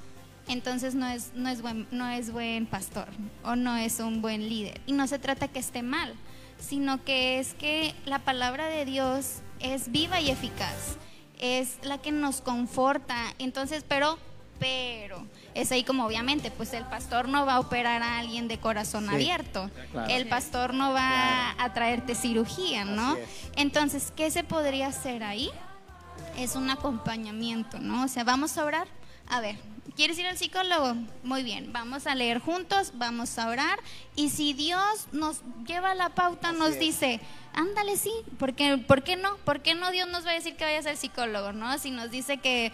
entonces no es, no es, buen, no es buen pastor o no es un buen líder. Y no se trata que esté mal, sino que es que la palabra de Dios es viva y eficaz, es la que nos conforta. Entonces, pero, pero, es ahí como obviamente, pues el pastor no va a operar a alguien de corazón Sí, abierto, claro. el pastor no va a traerte cirugía, ¿no? Entonces, ¿qué se podría hacer ahí? es un acompañamiento, ¿no? O sea, vamos a orar. A ver, ¿quieres ir al psicólogo? Muy bien, vamos a leer juntos, vamos a orar. Y si Dios nos lleva la pauta, Así nos es. dice, ándale, sí, ¿por qué, ¿por qué no? ¿Por qué no Dios nos va a decir que vayas al psicólogo, no? Si nos dice que,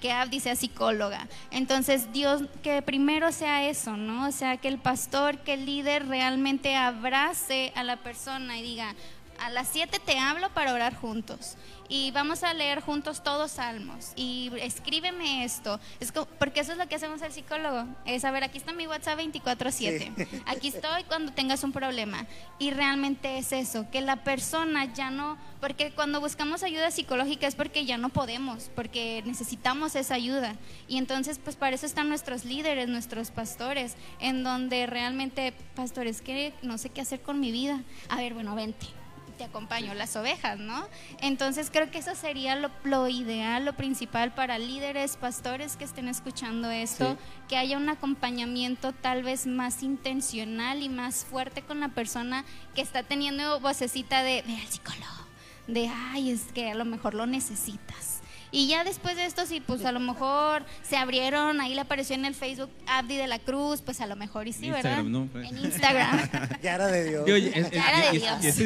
que Abdi sea psicóloga. Entonces, Dios, que primero sea eso, ¿no? O sea, que el pastor, que el líder realmente abrace a la persona y diga, a las 7 te hablo para orar juntos y vamos a leer juntos todos salmos y escríbeme esto. Es porque eso es lo que hacemos el psicólogo. Es, a ver, aquí está mi WhatsApp 24/7. Aquí estoy cuando tengas un problema. Y realmente es eso, que la persona ya no, porque cuando buscamos ayuda psicológica es porque ya no podemos, porque necesitamos esa ayuda. Y entonces, pues para eso están nuestros líderes, nuestros pastores, en donde realmente, pastores, que no sé qué hacer con mi vida. A ver, bueno, vente te acompaño, las ovejas, ¿no? Entonces creo que eso sería lo, lo ideal, lo principal para líderes, pastores que estén escuchando esto, Sí. que haya un acompañamiento tal vez más intencional y más fuerte con la persona que está teniendo vocecita de, ve al psicólogo, de, ay, es que a lo mejor lo necesitas. Y ya después de esto, si pues a lo mejor se abrieron, ahí le apareció en el Facebook Abdi de la Cruz, pues a lo mejor y sí, ¿verdad? En Instagram. Ya era de Dios. Y oye, es- es- Cara de y- y- Dios. y es-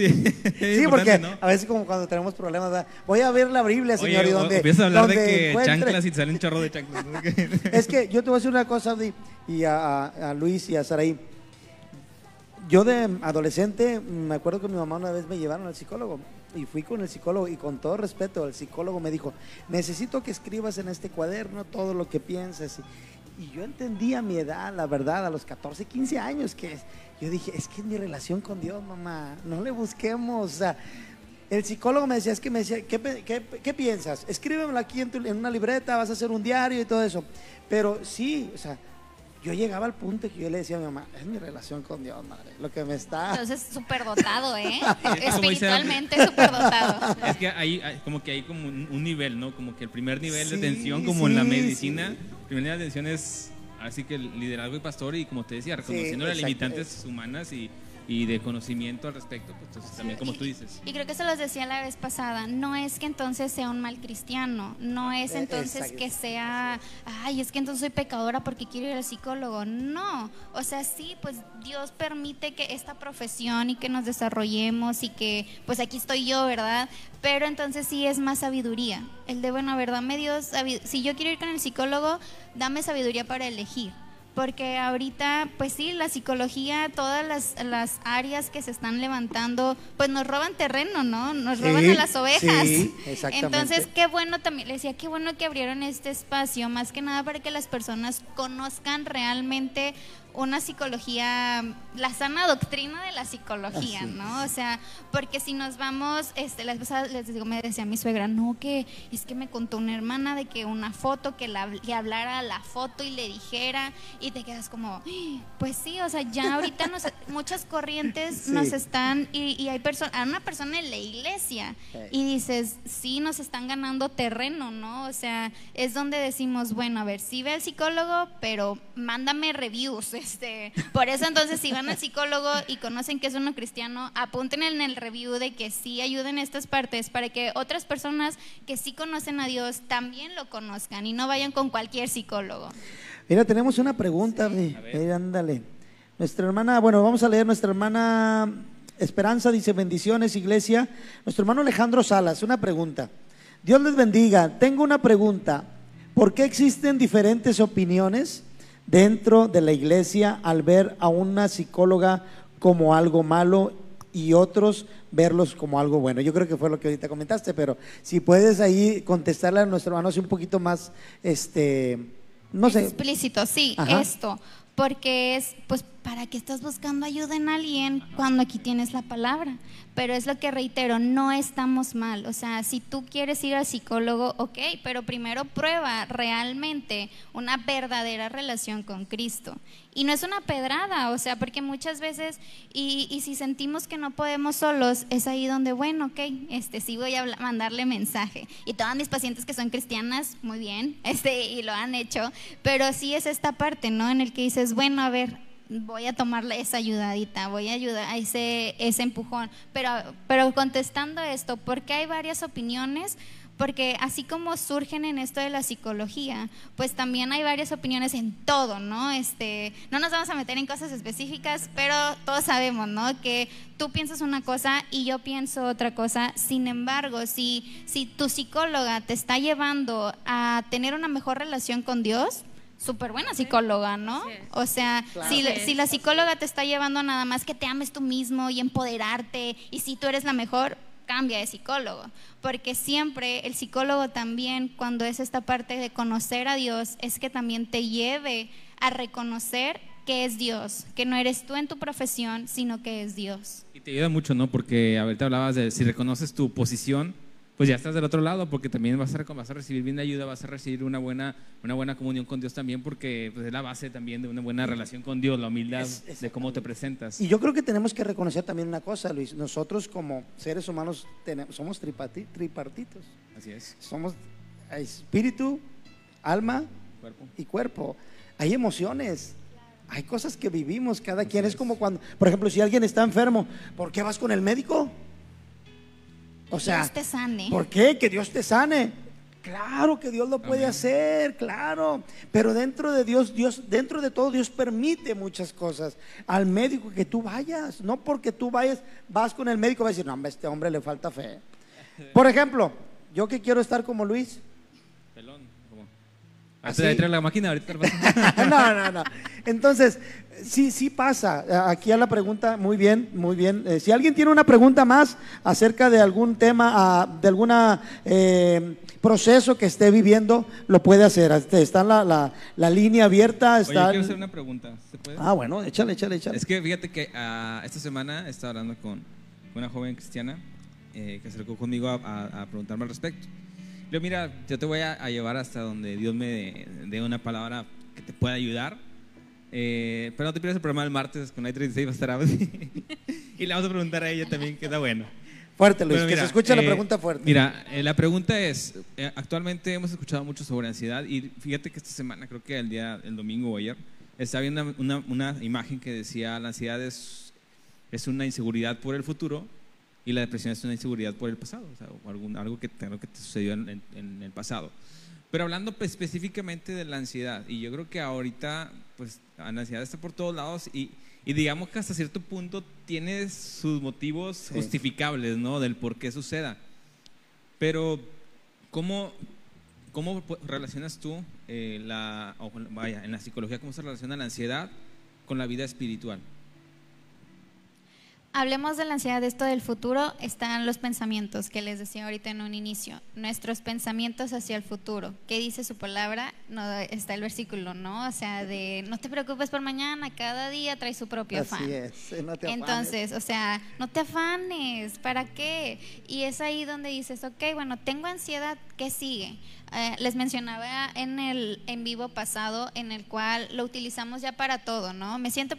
es Sí, porque ¿no? a veces como cuando tenemos problemas, ¿verdad? voy a ver la Biblia, señor, Oye, y donde, empiezas a hablar de que encuentre- chanclas y te sale un chorro de chanclas. Es que yo te voy a decir una cosa, Abdi, y a, a- a Luis y a Saraí. Yo de adolescente, me acuerdo que mi mamá una vez me llevaron al psicólogo y fui con el psicólogo y con todo respeto, el psicólogo me dijo, necesito que escribas en este cuaderno todo lo que piensas. Y, yo entendí a mi edad, la verdad, a los 14, 15 años, que es- yo dije, es que es mi relación con Dios, mamá, no le busquemos. O sea, el psicólogo me decía, es que me decía, ¿qué, qué- qué piensas? Escríbemelo aquí en, tu- en una libreta, vas a hacer un diario y todo eso. Pero sí, o sea, yo llegaba al punto que yo le decía a mi mamá, es mi relación con Dios, madre, lo que me está... Entonces, súper dotado, ¿eh? Espiritualmente súper dotado. Es que hay, hay- como que hay como un, un nivel, ¿no? Como que el primer nivel de Sí, atención, como en la sí, medicina, sí. el primer nivel de atención es así que el liderazgo y pastor y como te decía, reconociendo las limitantes humanas y, y de conocimiento al respecto, pues entonces también como tú dices. Y creo que se los decía la vez pasada, no es que entonces sea un mal cristiano, no es Eh, entonces que sea, ay, es que entonces soy pecadora porque quiero ir al psicólogo. No, o sea, sí, pues Dios permite que esta profesión y que nos desarrollemos y que, pues aquí estoy yo, ¿verdad? Pero entonces sí es más sabiduría. El de, bueno, a ver, dame Dios, sabi- si yo quiero ir con el psicólogo, dame sabiduría para elegir. Porque ahorita, pues sí, la psicología, todas las, las áreas que se están levantando, pues nos roban terreno, ¿no? Nos roban Sí, a las ovejas. sí, exactamente. Entonces, qué bueno también, le decía, qué bueno que abrieron este espacio, más que nada para que las personas conozcan realmente una psicología, la sana doctrina de la psicología, Así ¿no? O sea, porque si nos vamos, este, las veces les digo, me decía mi suegra, no, que es que me contó una hermana de que una foto, que la, le hablara la foto y le dijera, y te quedas como, "Ah, pues sí, o sea, ya ahorita nos, muchas corrientes Sí. nos están, y, y hay personas, a una persona en la iglesia, Ey. y dices, sí, nos están ganando terreno, ¿no? O sea, es donde decimos, bueno, a ver, sí ve al psicólogo, pero mándame reviews, este, por eso entonces si van al psicólogo y conocen que es uno cristiano, apunten en el review de que sí ayuden estas partes para que otras personas que sí conocen a Dios también lo conozcan y no vayan con cualquier psicólogo. Mira, tenemos una pregunta, ve, ve, ándale. Nuestra hermana, bueno, vamos a leer nuestra hermana Esperanza, dice bendiciones, iglesia. Nuestro hermano Alejandro Salas, una pregunta. Dios les bendiga. Tengo una pregunta. ¿Por qué existen diferentes opiniones dentro de la iglesia al ver a una psicóloga como algo malo y otros verlos como algo bueno? Yo creo que fue lo que ahorita comentaste, pero si puedes ahí contestarle a nuestro hermano así un poquito más, este, no sé, Explícito, sí, Ajá. esto. Porque es, pues, ¿para qué estás buscando ayuda en alguien cuando aquí tienes la palabra? Pero es lo que reitero, no estamos mal. O sea, si tú quieres ir al psicólogo, ok, pero primero prueba realmente una verdadera relación con Cristo. Y no es una pedrada, o sea, porque muchas veces, y, si sentimos que no podemos solos, es ahí donde, bueno, ok, este, sí voy a mandarle mensaje. Y todas mis pacientes que son cristianas, muy bien, este, y lo han hecho, pero sí es esta parte, ¿no? En el que dices, bueno, a ver, voy a tomarle esa ayudadita, voy a ayudar a ese, ese empujón. Pero, pero contestando esto, porque hay varias opiniones, porque así como surgen en esto de la psicología, pues también hay varias opiniones en todo, ¿no? Este, no nos vamos a meter en cosas específicas, pero todos sabemos, ¿no? Que tú piensas una cosa y yo pienso otra cosa. Sin embargo, si, si tu psicóloga te está llevando a tener una mejor relación con Dios, súper buena psicóloga, ¿no? O sea, si, si la psicóloga te está llevando a nada más que te ames tú mismo y empoderarte, y si tú eres la mejor, cambia de psicólogo. Porque siempre el psicólogo también, cuando es esta parte de conocer a Dios, es que también te lleve a reconocer que es Dios, que no eres tú en tu profesión, sino que es Dios. Y te ayuda mucho, ¿no? Porque ahorita hablabas de si reconoces tu posición, pues ya estás del otro lado, porque también vas a, vas a recibir bien ayuda, vas a recibir una buena, una buena comunión con Dios también, porque pues, es la base también de una buena relación con Dios, la humildad Es- de cómo te presentas. Y yo creo que tenemos que reconocer también una cosa, Luis. Nosotros como seres humanos tenemos, somos tripartitos. Así es, Somos espíritu, alma cuerpo. y cuerpo. Hay emociones. Hay cosas que vivimos cada quien. Es como cuando, por ejemplo, si alguien está enfermo, ¿por qué vas con el médico? O sea, Dios te sane. ¿por qué? Que Dios te sane. Claro que Dios lo puede Amén. hacer, claro. Pero dentro de Dios, Dios, dentro de todo, Dios permite muchas cosas. Al médico que tú vayas, no porque tú vayas, vas con el médico, vas a decir, no, hombre, a este hombre le falta fe. Por ejemplo, yo que quiero estar como Luis. Antes de traer la máquina, ahorita no, no, no. Entonces, sí, sí pasa. Aquí a la pregunta, muy bien, muy bien. Eh, si alguien tiene una pregunta más acerca de algún tema, ah, de alguna eh, proceso que esté viviendo, lo puede hacer. Está la, la- la línea abierta. Oye, Está yo quiero hacer una pregunta. ¿Se puede? Ah, bueno, échale, échale, échale. Es que fíjate que ah, esta semana estaba hablando con una joven cristiana eh, que se acercó conmigo a, a- a preguntarme al respecto. Yo, mira, yo te voy a, a llevar hasta donde Dios me dé una palabra que te pueda ayudar. Eh, pero no te pierdas el programa del martes con la 36 va a estar y le vamos a preguntar a ella también, que está bueno. Fuerte, Luis, Bueno, que se escuche la eh, pregunta fuerte. Mira, eh, la pregunta es, eh, actualmente hemos escuchado mucho sobre ansiedad y fíjate que esta semana, creo que el día, el domingo o ayer, estaba viendo una, una, una imagen que decía la ansiedad es, es una inseguridad por el futuro y la depresión es una inseguridad por el pasado, o sea, o algún, algo, que, algo que te sucedió en, en- en el pasado. Pero hablando pues, específicamente de la ansiedad, y yo creo que ahorita, pues, la ansiedad está por todos lados y, y digamos que hasta cierto punto tiene sus motivos Sí. justificables, ¿no? Del por qué suceda. Pero, ¿cómo, cómo relacionas tú eh, la, vaya, en la psicología, cómo se relaciona la ansiedad con la vida espiritual. Hablemos de la ansiedad de esto del futuro, están los pensamientos que les decía ahorita en un inicio, nuestros pensamientos hacia el futuro. ¿Qué dice su palabra? No, está el versículo, ¿no? O sea, de no te preocupes por mañana, cada día trae su propio afán. Así es, no te Entonces, o sea, no te afanes, ¿para qué? Y es ahí donde dices, ok, bueno, tengo ansiedad, ¿qué sigue? Eh, les mencionaba en el en vivo pasado en el cual lo utilizamos ya para todo, ¿no? Me siento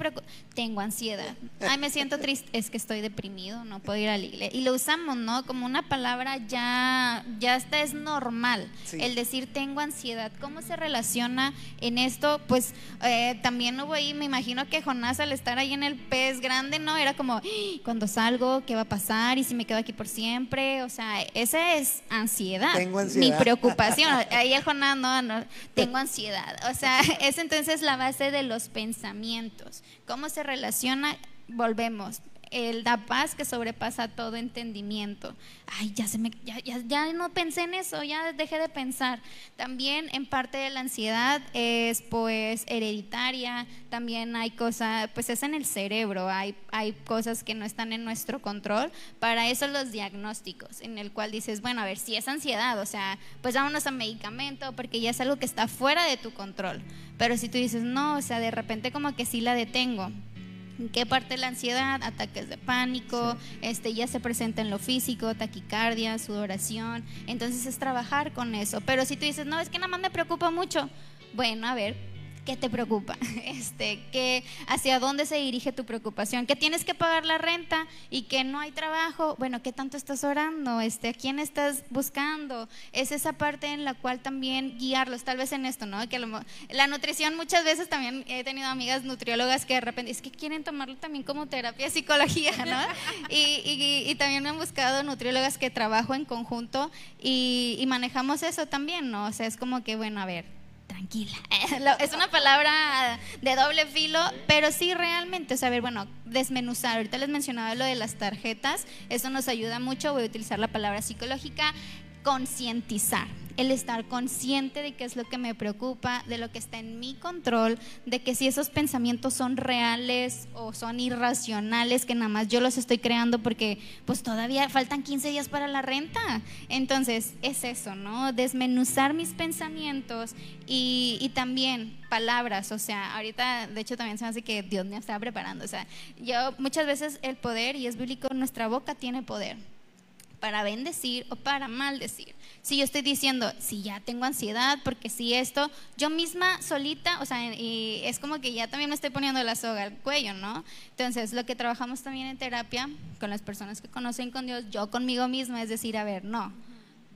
tengo ansiedad. Ay, me siento triste, es que estoy deprimido, no puedo ir a la iglesia. Y lo usamos, ¿no? Como una palabra ya ya está es normal el decir tengo ansiedad. ¿Cómo se relaciona en esto? Pues eh, también hubo ahí, me imagino que Jonás al estar ahí en el pez grande, ¿no? Era como, ¡Ah! cuando salgo, ¿qué va a pasar? ¿Y si me quedo aquí por siempre? O sea, esa es ansiedad. Tengo ansiedad. Mi preocupación ahí Jonás, no, no, tengo ansiedad. O sea, es entonces la base de los pensamientos. ¿Cómo se relaciona? Volvemos el da paz que sobrepasa todo entendimiento. Ay, ya, se me, ya, ya, ya, no pensé en eso, ya dejé de pensar. También en parte de la ansiedad es pues hereditaria, también hay cosas, pues es en el cerebro, hay, hay cosas que no están en nuestro control. Para eso los diagnósticos, en el cual dices, bueno, a ver, si es ansiedad, o sea, pues vámonos a medicamento porque ya es algo que está fuera de tu control. Pero si tú dices, no, o sea, de repente como que sí la detengo ¿En qué parte la ansiedad? Ataques de pánico, este ya se presenta en lo físico, taquicardia, sudoración. Entonces es trabajar con eso. Pero si tú dices, no, es que nada más me preocupa mucho. Bueno, a ver, ¿Qué te preocupa? Este, ¿qué, ¿Hacia dónde se dirige tu preocupación? ¿Que tienes que pagar la renta y que no hay trabajo? Bueno, ¿qué tanto estás orando? Este, ¿A quién estás buscando? Es esa parte en la cual también guiarlos, tal vez en esto, ¿no? Que la nutrición muchas veces también he tenido amigas nutriólogas que de repente es que quieren tomarlo también como terapia psicología, ¿no? Y, y, también me han buscado nutriólogas que trabajo en conjunto y, y manejamos eso también, ¿no? O sea, es como que, bueno, a ver, tranquila. es una palabra de doble filo, pero sí realmente, o sea, a ver, bueno, desmenuzar. Ahorita les mencionaba lo de las tarjetas, eso nos ayuda mucho. Voy a utilizar la palabra psicológica, concientizar el estar consciente de qué es lo que me preocupa, de lo que está en mi control, de que si esos pensamientos son reales o son irracionales, que nada más yo los estoy creando porque pues todavía faltan 15 días para la renta. Entonces es eso, ¿no? Desmenuzar mis pensamientos y, también palabras, o sea, ahorita de hecho también se me hace que Dios me está preparando, o sea, yo muchas veces el poder, y es bíblico, nuestra boca tiene poder para bendecir o para maldecir. Si yo estoy diciendo, si ya tengo ansiedad, porque si esto, yo misma solita, o sea, es como que ya también me estoy poniendo la soga al cuello, ¿no? Entonces, lo que trabajamos también en terapia con las personas que conocen con Dios, yo conmigo misma, es decir, a ver, no,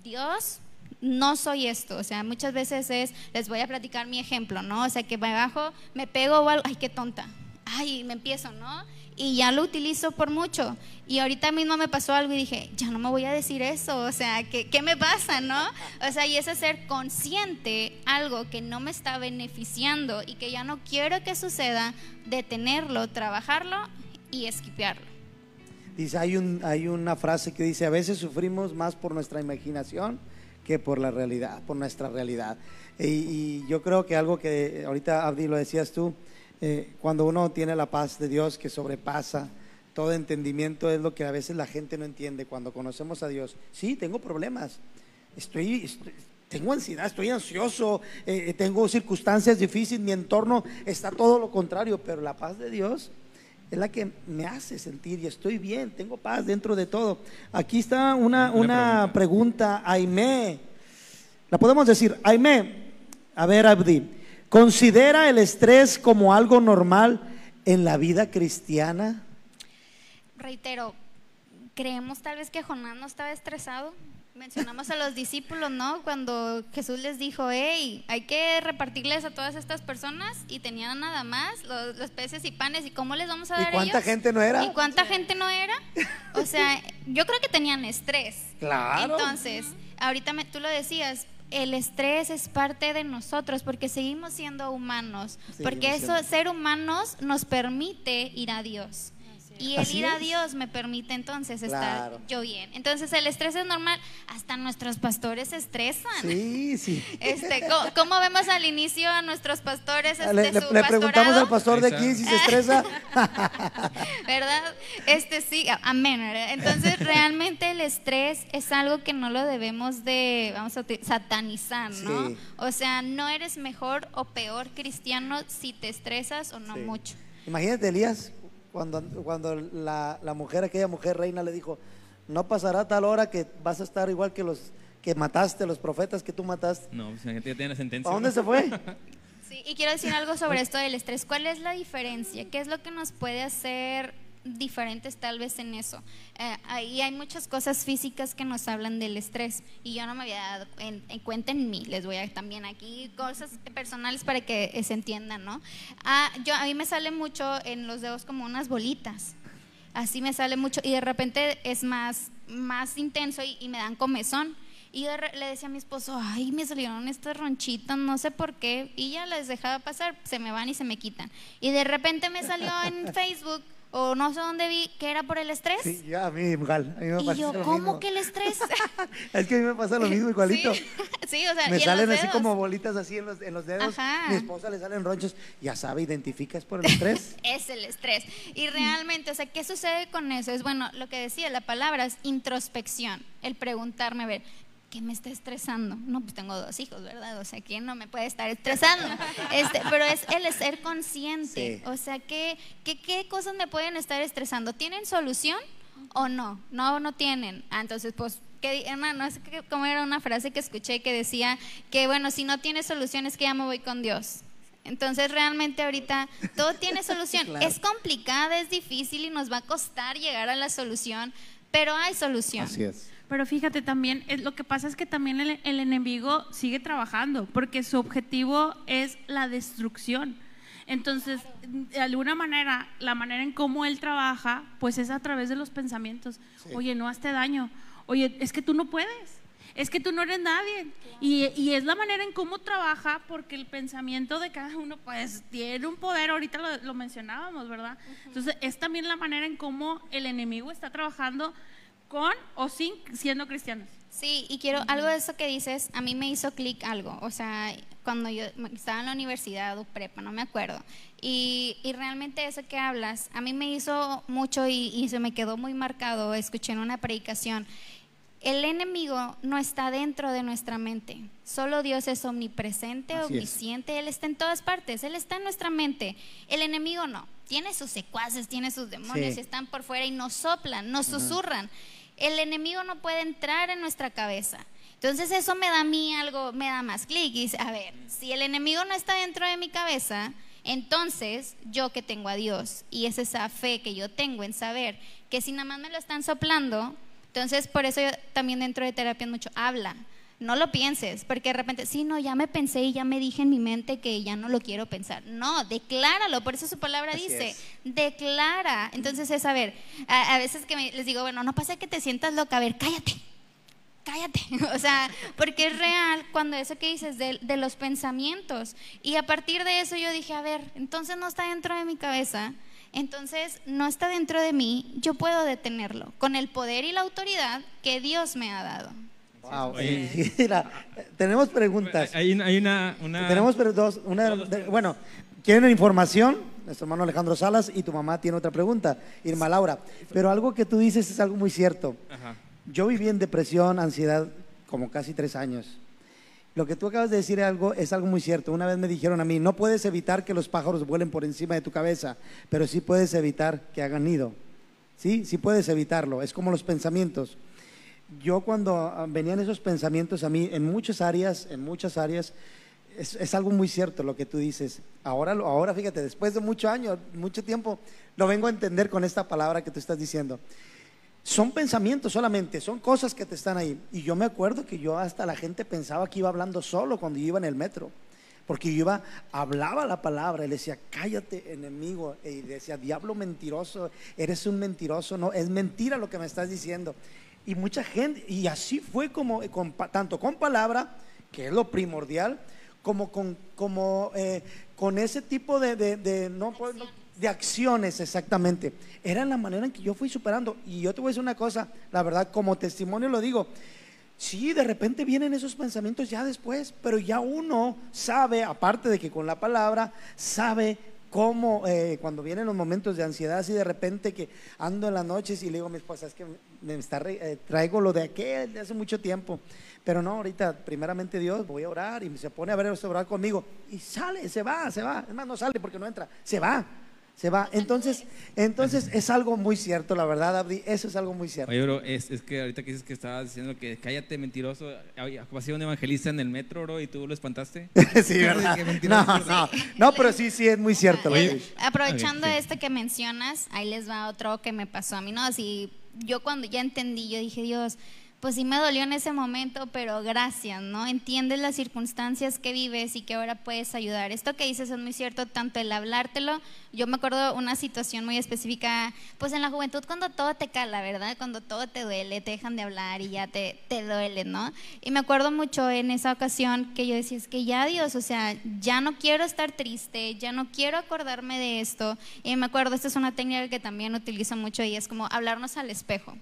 Dios no soy esto. O sea, muchas veces es, les voy a platicar mi ejemplo, ¿no? O sea, que me bajo, me pego o algo, ay, qué tonta. Ay, me empiezo, ¿no? Y ya lo utilizo por mucho. Y ahorita mismo me pasó algo y dije, ya no me voy a decir eso, o sea, ¿qué, qué me pasa, no? O sea, y ese ser consciente, algo que no me está beneficiando y que ya no quiero que suceda, detenerlo, trabajarlo y esquipearlo. Dice, hay, un, hay una frase que dice, a veces sufrimos más por nuestra imaginación que por la realidad, por nuestra realidad. Y, y yo creo que algo que ahorita, Abdi, lo decías tú, eh, cuando uno tiene la paz de Dios que sobrepasa todo entendimiento, es lo que a veces la gente no entiende cuando conocemos a Dios. Sí, tengo problemas, estoy, tengo ansiedad, estoy ansioso, eh, tengo circunstancias difíciles, mi entorno está todo lo contrario, pero la paz de Dios es la que me hace sentir y estoy bien, tengo paz dentro de todo. Aquí está una, una, pregunta. Aime. La podemos decir, Aime, a ver, Abdi. ¿Considera el estrés como algo normal en la vida cristiana? Reitero, creemos tal vez que Jonás no estaba estresado. Mencionamos a los discípulos, ¿no? Cuando Jesús les dijo, hey, hay que repartirles a todas estas personas y tenían nada más, los, peces y panes, ¿y cómo les vamos a dar ¿Y cuánta gente no era? ¿Y cuánta gente no era? O sea, yo creo que tenían estrés. Claro. Entonces, ahorita tú lo decías, el estrés es parte de nosotros porque seguimos siendo humanos, porque eso, ser humanos nos permite ir a Dios. Y el ir a. Dios me permite entonces estar Claro. yo bien. Entonces el estrés es normal, hasta nuestros pastores se estresan. Sí, sí. Este, ¿cómo, cómo vemos al inicio a nuestros pastores este, Le, le- su le preguntamos al pastorado? pastor de aquí si se estresa. ¿verdad? Este sí, amén. Entonces, realmente el estrés es algo que no lo debemos de, vamos a satanizar, ¿no? Sí. O sea, no eres mejor o peor cristiano si te estresas o no Sí. mucho. Imagínate, Elías, cuando, cuando la, la mujer, aquella mujer reina, le dijo: No pasará tal hora que vas a estar igual que los que mataste, los profetas que tú mataste. No, pues la gente ya tiene la sentencia. ¿A dónde se fue? Sí, y quiero decir algo sobre esto del estrés. ¿Cuál es la diferencia? ¿Qué es lo que nos puede hacer diferentes tal vez en eso? Eh, ahí hay muchas cosas físicas que nos hablan del estrés y yo no me había dado en, en cuenta en mí. Les voy a también aquí cosas personales para que eh, se entiendan, ¿no? Ah, yo, a mí me sale mucho en los dedos como unas bolitas. Así me sale mucho y de repente es más, más intenso y, y me dan comezón. Y le decía a mi esposo, ay, me salieron estos ronchitos, no sé por qué. Y ya les dejaba pasar, se me van y se me quitan. Y de repente me salió en Facebook, o no sé dónde vi, que era por el estrés. Sí, ya, a mí igual. A mí me y pasa yo, lo ¿cómo mismo. que el estrés? Es que a mí me pasa lo mismo igualito. Sí, sí, o sea, Me y salen así como bolitas así en los, en los dedos. Ajá. Mi esposa le salen ronchos. Ya sabe, identifica, es por el estrés. Es el estrés. Y realmente, o sea, ¿qué sucede con eso? Es bueno, lo que decía la palabra es introspección, el preguntarme, a ver, ¿qué me está estresando? No, pues tengo dos hijos, ¿verdad? O sea, ¿quién no me puede estar estresando? Este, pero es el ser consciente. Sí. O sea, ¿qué, qué, ¿qué cosas me pueden estar estresando? ¿Tienen solución o no? No, no tienen. Ah, entonces, pues, ¿qué di- una- no sé qué- cómo era una frase que escuché que decía que, bueno, si no tiene solución es que ya me voy con Dios. Entonces realmente ahorita todo tiene solución. Claro. Es complicada, es difícil y nos va a costar llegar a la solución, pero hay solución. Así es. Pero fíjate también, es- lo que pasa es que también el, el enemigo sigue trabajando, porque su objetivo es la destrucción. Entonces, de alguna manera, la manera en cómo él trabaja, pues es a través de los pensamientos. Oye, no hazte daño. Oye, es que tú no puedes. Es que tú no eres nadie. Y, y es la manera en cómo trabaja, porque el pensamiento de cada uno, pues, tiene un poder. Ahorita lo, lo mencionábamos, ¿verdad? Entonces, es también la manera en cómo el enemigo está trabajando con o sin siendo cristianos. Sí, y quiero, algo de eso que dices, a mí me hizo clic algo, o sea, cuando yo estaba en la universidad o prepa, no me acuerdo, y, y realmente eso que hablas, a mí me hizo mucho y, y se me quedó muy marcado, escuché en una predicación, el enemigo no está dentro de nuestra mente, solo Dios es omnipresente, Así es. omnisciente, Él está en todas partes, Él está en nuestra mente, el enemigo no, tiene sus secuaces, tiene sus demonios, Sí. y están por fuera y nos soplan, nos susurran. El enemigo no puede entrar en nuestra cabeza. Entonces eso me da a mí algo, me da más clic. Y a ver, si el enemigo no está dentro de mi cabeza, entonces yo que tengo a Dios y es esa fe que yo tengo en saber que si nada más me lo están soplando, entonces por eso yo también dentro de terapia mucho habla. No lo pienses, porque de repente, sí, no, ya me pensé y ya me dije en mi mente que ya no lo quiero pensar. No, decláralo, por eso su palabra Así dice, es. declara. Entonces es, a ver, a, a veces que me- les digo, bueno, no pasa que te sientas loca, a ver, cállate, cállate. O sea, porque es real cuando eso que dices de, de los pensamientos. Y a partir de eso yo dije, a ver, entonces no está dentro de mi cabeza, entonces no está dentro de mí, yo puedo detenerlo con el poder y la autoridad que Dios me ha dado. Wow. Oye. Mira, tenemos preguntas. Hay, una- hay una, una- Tenemos dos, una, de- bueno, quieren información, nuestro hermano Alejandro Salas y tu mamá tiene otra pregunta, Irma Laura. Pero algo que tú dices es algo muy cierto. Ajá. Yo viví en depresión, ansiedad, como casi tres años. Lo que tú acabas de decir algo, es algo muy cierto. Una vez me dijeron a mí, no puedes evitar que los pájaros vuelen por encima de tu cabeza, pero sí puedes evitar que hagan nido. Sí, sí puedes evitarlo. Es como los pensamientos. Yo cuando ah, venían esos pensamientos a mí, en muchas áreas, en muchas áreas, es, algo muy cierto lo que tú dices. Ahora, ahora fíjate, después de mucho años, mucho tiempo, lo vengo a entender con esta palabra que tú estás diciendo. Son pensamientos solamente, son cosas que te están ahí. Y yo me acuerdo que yo hasta la gente pensaba que iba hablando solo cuando yo iba en el metro. Porque yo iba, hablaba la palabra, y le decía, cállate, enemigo. Y decía, diablo mentiroso, eres un mentiroso. No, es mentira lo que me estás diciendo. Y mucha gente, y así fue como, pa- tanto con palabra, que es lo primordial, como con, eh, con ese tipo de, de- puedo- no- de acciones exactamente. Era la manera en que yo fui superando. Y yo te voy a decir una cosa, la verdad, como testimonio lo digo. Sí, de repente vienen esos pensamientos ya después, pero ya uno sabe, aparte de que con la palabra, sabe cómo eh, cuando vienen los momentos de ansiedad, así de repente que ando en las noches y le digo a mi esposa, es que me está, eh, traigo lo de aquel de hace mucho tiempo. Pero no, ahorita, primeramente Dios, voy a orar y se pone a ver a orar conmigo. Y sale, se va, se va. Es más, no sale porque no entra, se va se va. Entonces, entonces es algo muy cierto, la verdad, Abdi, eso es algo muy cierto. Oye, bro, es, es que ahorita que dices que estabas diciendo que cállate, mentiroso, sido un evangelista en el metro, bro, y tú lo espantaste. sí, ¿verdad? No, no, no, pero sí, sí, es muy cierto. Oye, aprovechando esto que mencionas, ahí les va otro que me pasó a mí, ¿no? Así, yo cuando ya entendí, yo dije, Dios, pues sí me dolió en ese momento, pero gracias, ¿no? Entiendes las circunstancias que vives y que ahora puedes ayudar. Esto que dices es muy cierto, tanto el hablártelo, yo me acuerdo una situación muy específica, pues en la juventud cuando todo te cala, ¿verdad? Cuando todo te duele, te dejan de hablar y ya te, te duele, ¿no? Y me acuerdo mucho en esa ocasión que yo decía, es que ya Dios, o sea, ya no quiero estar triste, ya no quiero acordarme de esto. Y me acuerdo, esta es una técnica que también utilizo mucho y es como hablarnos al espejo.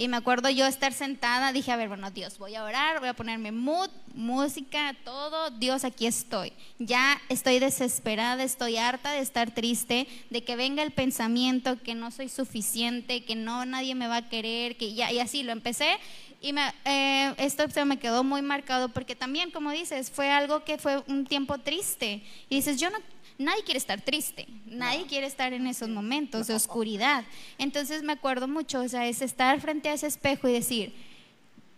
Y me acuerdo yo estar sentada, dije, a ver, bueno, Dios, voy a orar, voy a ponerme mood, música, todo, Dios, aquí estoy. Ya estoy desesperada, estoy harta de estar triste, de que venga el pensamiento que no soy suficiente, que no nadie me va a querer, que ya, y así lo empecé. Y me, eh, esto se me quedó muy marcado porque también, como dices, fue algo que fue un tiempo triste. Y dices, yo no nadie quiere estar triste, nadie quiere estar en esos momentos de oscuridad. Entonces me acuerdo mucho, o sea, es estar frente a ese espejo y decir,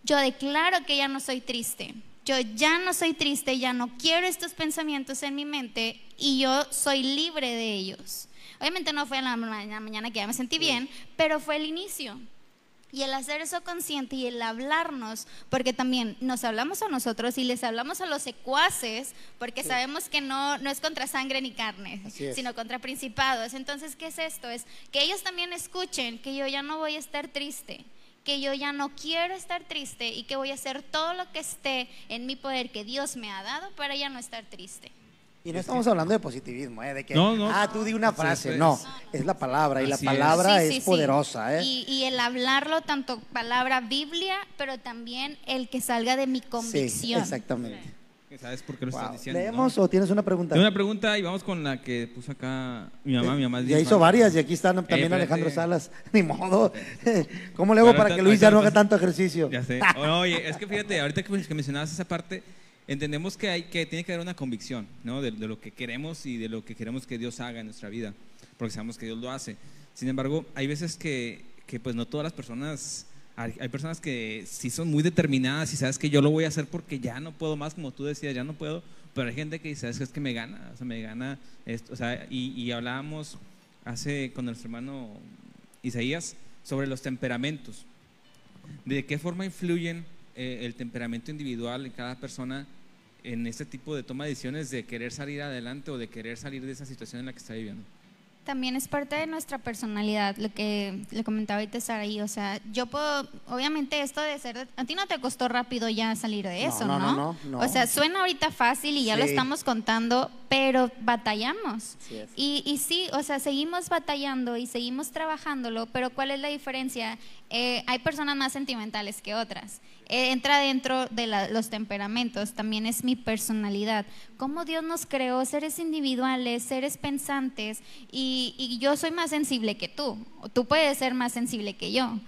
yo declaro que ya no soy triste, yo ya no soy triste, ya no quiero estos pensamientos en mi mente y yo soy libre de ellos. Obviamente no fue en la mañana que ya me sentí bien, pero fue el inicio. Y el hacer eso consciente y el hablarnos, porque también nos hablamos a nosotros y les hablamos a los secuaces, porque sabemos que no, no es contra sangre ni carne, sino contra principados. Entonces, ¿qué es esto? Es que ellos también escuchen que yo ya no voy a estar triste, que yo ya no quiero estar triste y que voy a hacer todo lo que esté en mi poder que Dios me ha dado para ya no estar triste. Y no estamos hablando de positivismo, ¿eh? de que, ah, tú di una frase. No, es la palabra y la palabra es, poderosa. ¿eh? Y, el hablarlo, tanto palabra Biblia, pero también el que salga de mi convicción. exactamente. ¿Sabes por qué lo estás diciendo? ¿Leemos o tienes una pregunta? Tengo una pregunta y vamos con la que puso acá mi mamá. Mi mamá ya hizo varias y aquí están también eh, Alejandro Salas. Ni modo. ¿Cómo le hago para que Luis ya no haga tanto ejercicio? Ya sé. Oye, es que fíjate, ahorita que mencionabas esa parte entendemos que, hay, que tiene que haber una convicción ¿no? de, lo que queremos y de lo que queremos que Dios haga en nuestra vida, porque sabemos que Dios lo hace. Sin embargo, hay veces que, que pues no todas las personas, hay, personas que sí son muy determinadas y sabes que yo lo voy a hacer porque ya no puedo más, como tú decías, ya no puedo, pero hay gente que dice, es que me gana, o sea, me gana esto, o sea, y, y hablábamos hace con nuestro hermano Isaías sobre los temperamentos, de qué forma influyen eh, el temperamento individual en cada persona en este tipo de toma de decisiones de querer salir adelante o de querer salir de esa situación en la que está viviendo? También es parte de nuestra personalidad, lo que le comentaba ahorita Saraí. O sea, yo puedo, obviamente esto de ser, a ti no te costó rápido ya salir de eso, ¿no? No, no, O sea, suena ahorita fácil y ya lo estamos contando, pero batallamos. Y, y sí, o sea, seguimos batallando y seguimos trabajándolo, pero ¿cuál es la diferencia? Eh, hay personas más sentimentales que otras. Eh, entra dentro de los temperamentos, también es mi personalidad. Cómo Dios nos creó seres individuales, seres pensantes, y, yo soy más sensible que tú. Tú puedes ser más sensible que yo.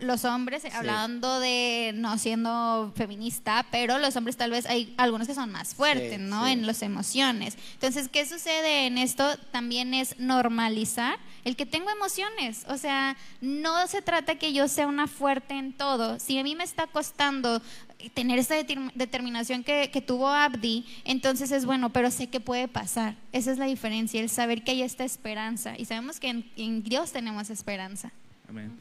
Los hombres, hablando de no siendo feminista, pero los hombres tal vez hay algunos que son más fuertes, ¿no? En las emociones. Entonces, ¿qué sucede en esto? También es normalizar el que tengo emociones. O sea, no se trata que yo sea una fuerte en todo. Si a mí me está costando tener esa determinación que, tuvo Abdi, entonces es bueno, pero sé que puede pasar. Esa es la diferencia, el saber que hay esta esperanza. Y sabemos que en, Dios tenemos esperanza. Amén.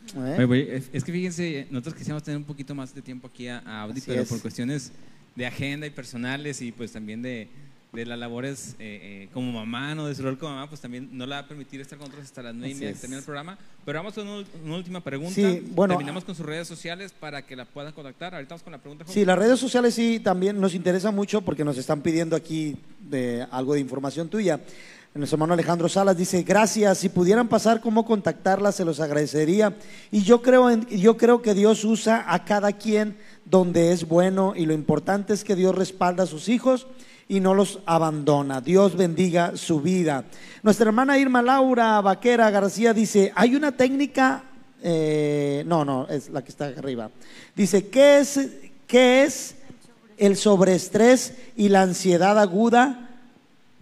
Es, que fíjense, nosotros quisiéramos tener un poquito más de tiempo aquí a, Abdi, pero por cuestiones de agenda y personales y pues también de, de las labores eh, eh, como mamá, ¿no? de su rol como mamá, pues también no le va a permitir estar con nosotros hasta las nueve y media que termina el programa. Pero vamos con una, última pregunta. Sí, bueno, Terminamos con sus redes sociales para que la puedan contactar. Ahorita vamos con la pregunta. Sí, las redes sociales sí también nos interesa mucho porque nos están pidiendo aquí de algo de información tuya. Nuestro hermano Alejandro Salas dice, gracias, si pudieran pasar cómo contactarla, se los agradecería. Y yo creo, en, yo creo que Dios usa a cada quien donde es bueno y lo importante es que Dios respalda a sus hijos y no los abandona. Dios bendiga su vida. Nuestra hermana Irma Laura Vaquera García dice, hay una técnica, eh, no, no, es la que está arriba. Dice, ¿qué es, qué es el sobreestrés y la ansiedad aguda?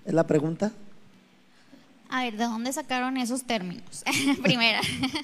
¿Es la pregunta? A ver, ¿de dónde sacaron esos términos? Primera.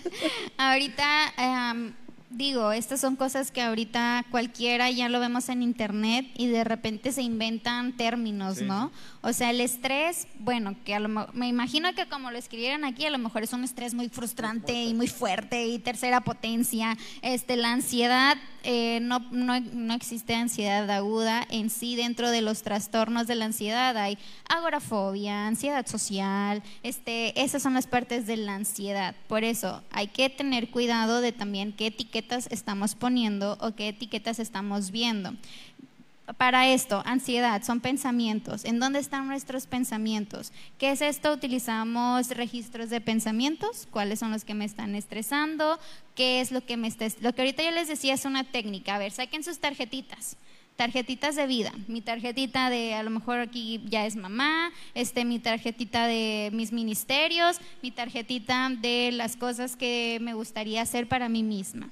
ahorita, em, digo, estas son cosas que ahorita cualquiera ya lo vemos en internet y de repente se inventan términos, Sí. ¿no? O sea, el estrés, bueno, que a lo me imagino que como lo escribieran aquí, a lo mejor es un estrés muy frustrante y muy fuerte y tercera potencia. Este, la ansiedad, eh, no, no, no existe ansiedad aguda en sí dentro de los trastornos de la ansiedad. Hay agorafobia, ansiedad social, este, esas son las partes de la ansiedad. Por eso hay que tener cuidado de también qué etiquetas estamos poniendo o qué etiquetas estamos viendo. Para esto, ansiedad, son pensamientos. ¿En dónde están nuestros pensamientos? ¿Qué es esto? Utilizamos registros de pensamientos, cuáles son los que me están estresando, qué es lo que me está... Lo que ahorita yo les decía es una técnica. A ver, saquen sus tarjetitas. Tarjetitas de vida. Mi tarjetita de, a lo mejor aquí ya es mamá, este, mi tarjetita de mis ministerios, mi tarjetita de las cosas que me gustaría hacer para mí misma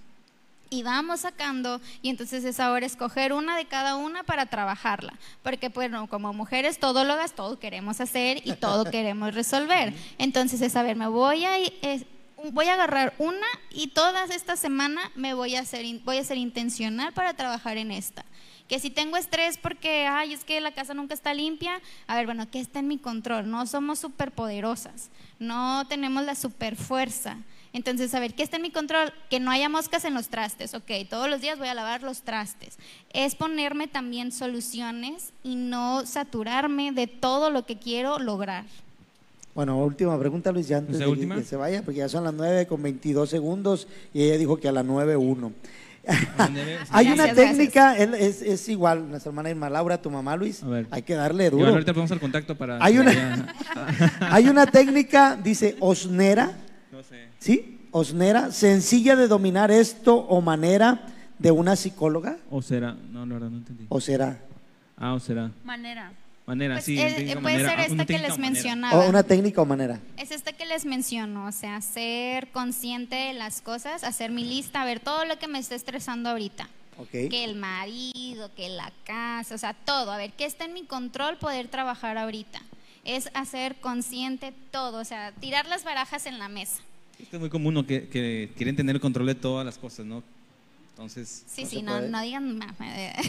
y vamos sacando y entonces es ahora escoger una de cada una para trabajarla, porque bueno, como mujeres todólogas todo queremos hacer y todo queremos resolver. Entonces es a ver, me voy a voy a agarrar una y todas esta semana me voy a hacer voy a ser intencional para trabajar en esta. Que si tengo estrés porque, ay, es que la casa nunca está limpia, a ver, bueno, ¿qué está en mi control? No somos superpoderosas, no tenemos la superfuerza. Entonces, a ver, ¿qué está en mi control? Que no haya moscas en los trastes, ok, todos los días voy a lavar los trastes. Es ponerme también soluciones y no saturarme de todo lo que quiero lograr. Bueno, última pregunta, Luis, ya antes ¿Esa de que- última? que se vaya, porque ya son las 9 con 22 segundos y ella dijo que a las 9, 1. Hay una Gracias, técnica, él- es, es igual, nuestra hermana Irma Laura, tu mamá Luis, A ver. hay que darle duro. ahorita vamos al contacto para. Hay una- Hay una técnica, dice Osnera, No sé. ¿sí? Osnera, sencilla de dominar esto o manera de una psicóloga, O será. No, la verdad, no entendí. o será, Ah, o será. Manera. Manera, Pues, sí. eh, técnica puede manera. ser Ah, esta una que técnica les manera. mencionaba. o una técnica o manera. Es esta que les menciono, o sea, ser consciente de las cosas, hacer mi lista, ver todo lo que me está estresando ahorita. Ok. Que el marido, que la casa, o sea, todo. A ver, ¿qué está en mi control poder trabajar ahorita? Es hacer consciente todo, o sea, tirar las barajas en la mesa. Esto es muy común, ¿no? Que, que quieren tener el control de todas las cosas, ¿no? Entonces. Sí, No sí, no, no digan más.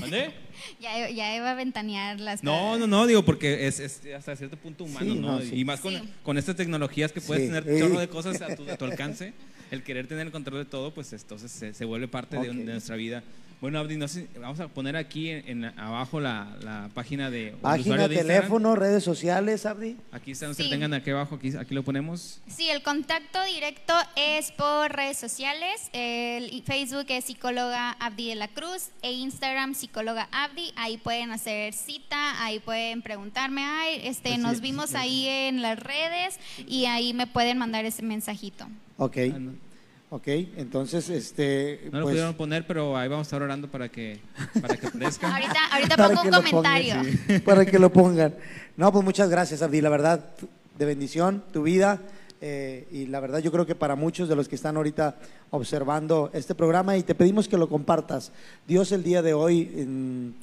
¿Mande? ya, ya iba a ventanear las No, no, no, digo, porque es, es hasta cierto punto humano, Sí, ¿no? no, sí. Y más con, Sí. con estas tecnologías que puedes Sí. tener Sí. chorro de cosas a tu, a tu alcance, el querer tener el control de todo, pues entonces se, se vuelve parte de, un- Ok. de nuestra vida. Bueno, Abdi, no sé, vamos a poner aquí en, en abajo la, la página de Página, de Instagram. teléfono, redes sociales, Abdi. Aquí está, no se Sí. tengan aquí abajo, aquí, aquí lo ponemos. Sí, el contacto directo es por redes sociales. El Facebook es psicóloga Abdi de la Cruz e Instagram psicóloga Abdi. Ahí pueden hacer cita, ahí pueden preguntarme, ay, este, Pues sí, nos sí, vimos sí. ahí en las redes y ahí me pueden mandar ese mensajito. Ok, Ah, no, ok, entonces, este, no lo pues, pudieron poner, pero ahí vamos a estar orando para que, para que aparezca. Ahorita, ahorita Para pongo que un pongan, comentario. para que lo pongan. No, pues muchas gracias, Abdi. La verdad, de bendición, tu vida. eh, y la verdad, yo creo que para muchos de los que están ahorita observando este programa, y te pedimos que lo compartas. Dios, el día de hoy, en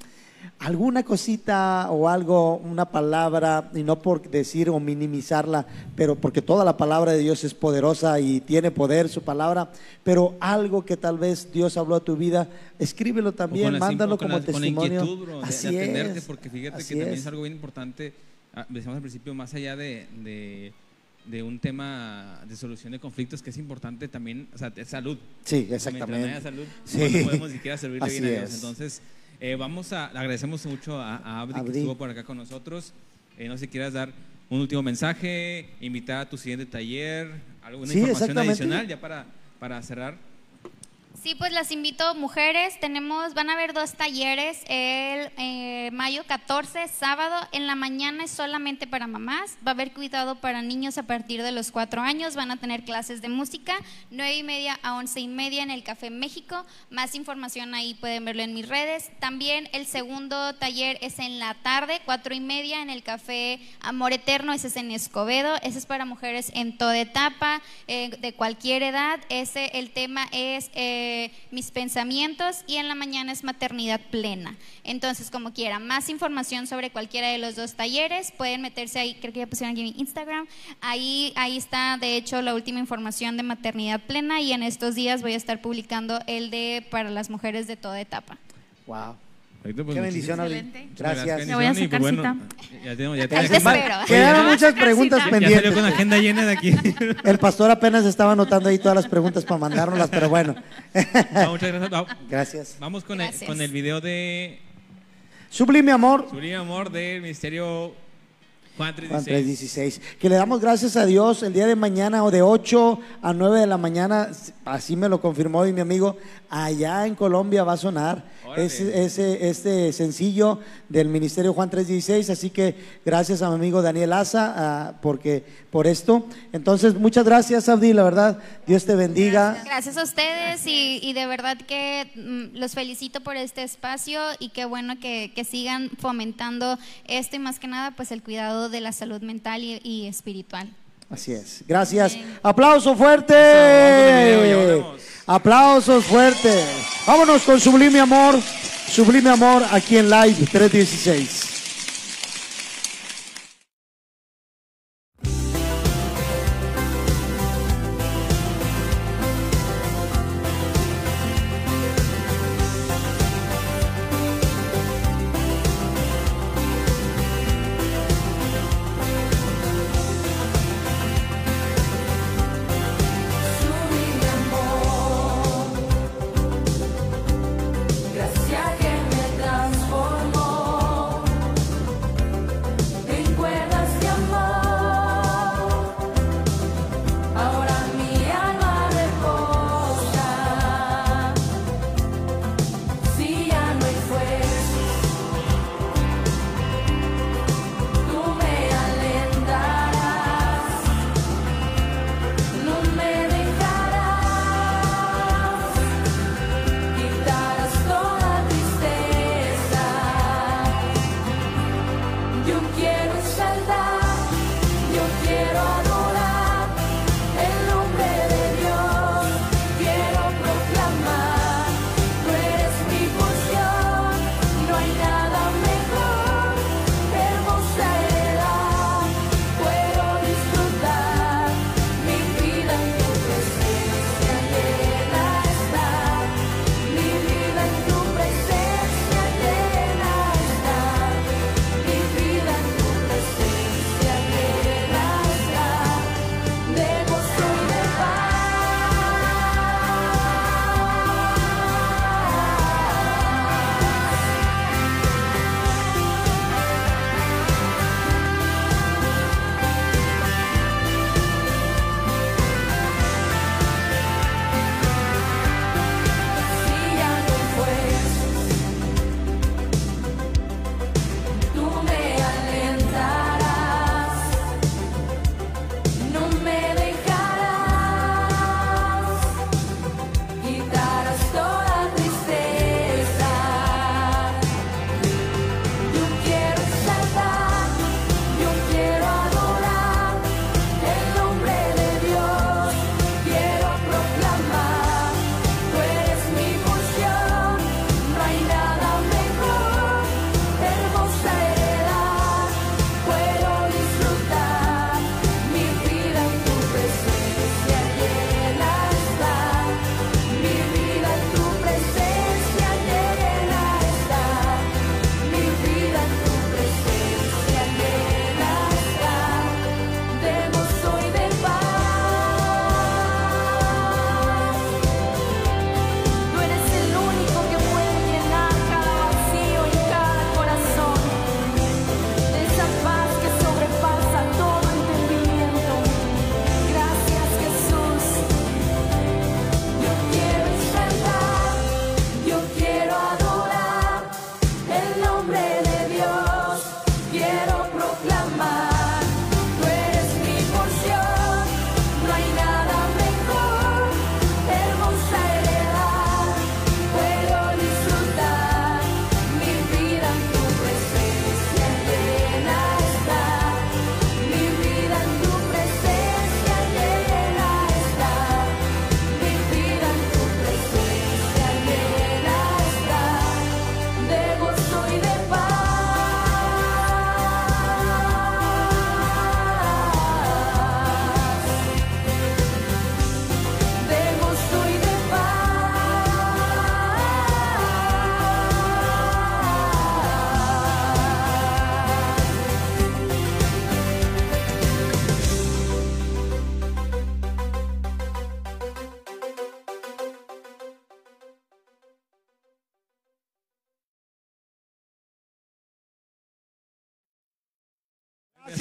alguna cosita o algo, una palabra, y no por decir o minimizarla, pero porque toda la palabra de Dios es poderosa y tiene poder su palabra, pero algo que tal vez Dios habló a tu vida, escríbelo también, mándalo como la- con la testimonio. inquietud, bro, de- Así de, atenderte, es, porque fíjate que también es. es algo bien importante. ah, Decíamos al principio, más allá de, de, de un tema de solución de conflictos, que es importante también, o sea, es salud. Sí, Mientras no haya exactamente. salud, Sí. no podemos ni siquiera servirle Así bien a Dios. es. Entonces, eh, vamos a, le agradecemos mucho a, a Abdi, Abdi. que estuvo por acá con nosotros. Eh, no sé si quieras dar un último mensaje, invitar a tu siguiente taller, alguna Sí, información adicional ya para, para cerrar. Sí, pues las invito, mujeres. Tenemos, van a haber dos talleres el eh, mayo 14, sábado. En la mañana es solamente para mamás. Va a haber cuidado para niños a partir de los cuatro años. Van a tener clases de música, nueve y media a once y media en el Café México. Más información ahí pueden verlo en mis redes. También el segundo taller es en la tarde, cuatro y media en el Café Amor Eterno. Ese es en Escobedo. Ese es para mujeres en toda etapa, eh, de cualquier edad. Ese, el tema es eh, mis pensamientos y en la mañana es maternidad plena. Entonces, como quieran, más información sobre cualquiera de los dos talleres, pueden meterse ahí, creo que ya pusieron aquí mi Instagram, ahí, ahí está de hecho la última información de maternidad plena y en estos días voy a estar publicando el de para las mujeres de toda etapa. Wow. Perfecto, pues, Qué bendición, Abril. Excelente. Gracias. Me voy a sacar pues, cita. ya tenemos, ya Ahí tenemos- te espero. Quedaron muchas preguntas Ya ya salió pendientes. con agenda llena de aquí. El pastor apenas estaba anotando ahí todas las preguntas para mandárnoslas, pero bueno. No, muchas gracias. Va- Gracias. Vamos con el, Gracias. con el video de Sublime amor, Sublime Amor del Ministerio Juan Juan 316. 3:16. Que le damos gracias a Dios el día de mañana o de 8 a 9 de la mañana, así me lo confirmó hoy mi amigo, allá en Colombia va a sonar ese, ese- este sencillo del Ministerio Juan 3:16, así que gracias a mi amigo Daniel Asa ah, porque, por esto. Entonces, muchas gracias Abdi, la verdad, Dios te bendiga. Gracias a ustedes y, y de verdad que mm, los felicito por este espacio y qué bueno que, que sigan fomentando esto y más que nada pues el cuidado de la salud mental y, y espiritual. Así es. Gracias. Aplauso fuerte. Eso. Aplausos fuertes. Vámonos con Sublime Amor. Sublime Amor aquí en Live 316.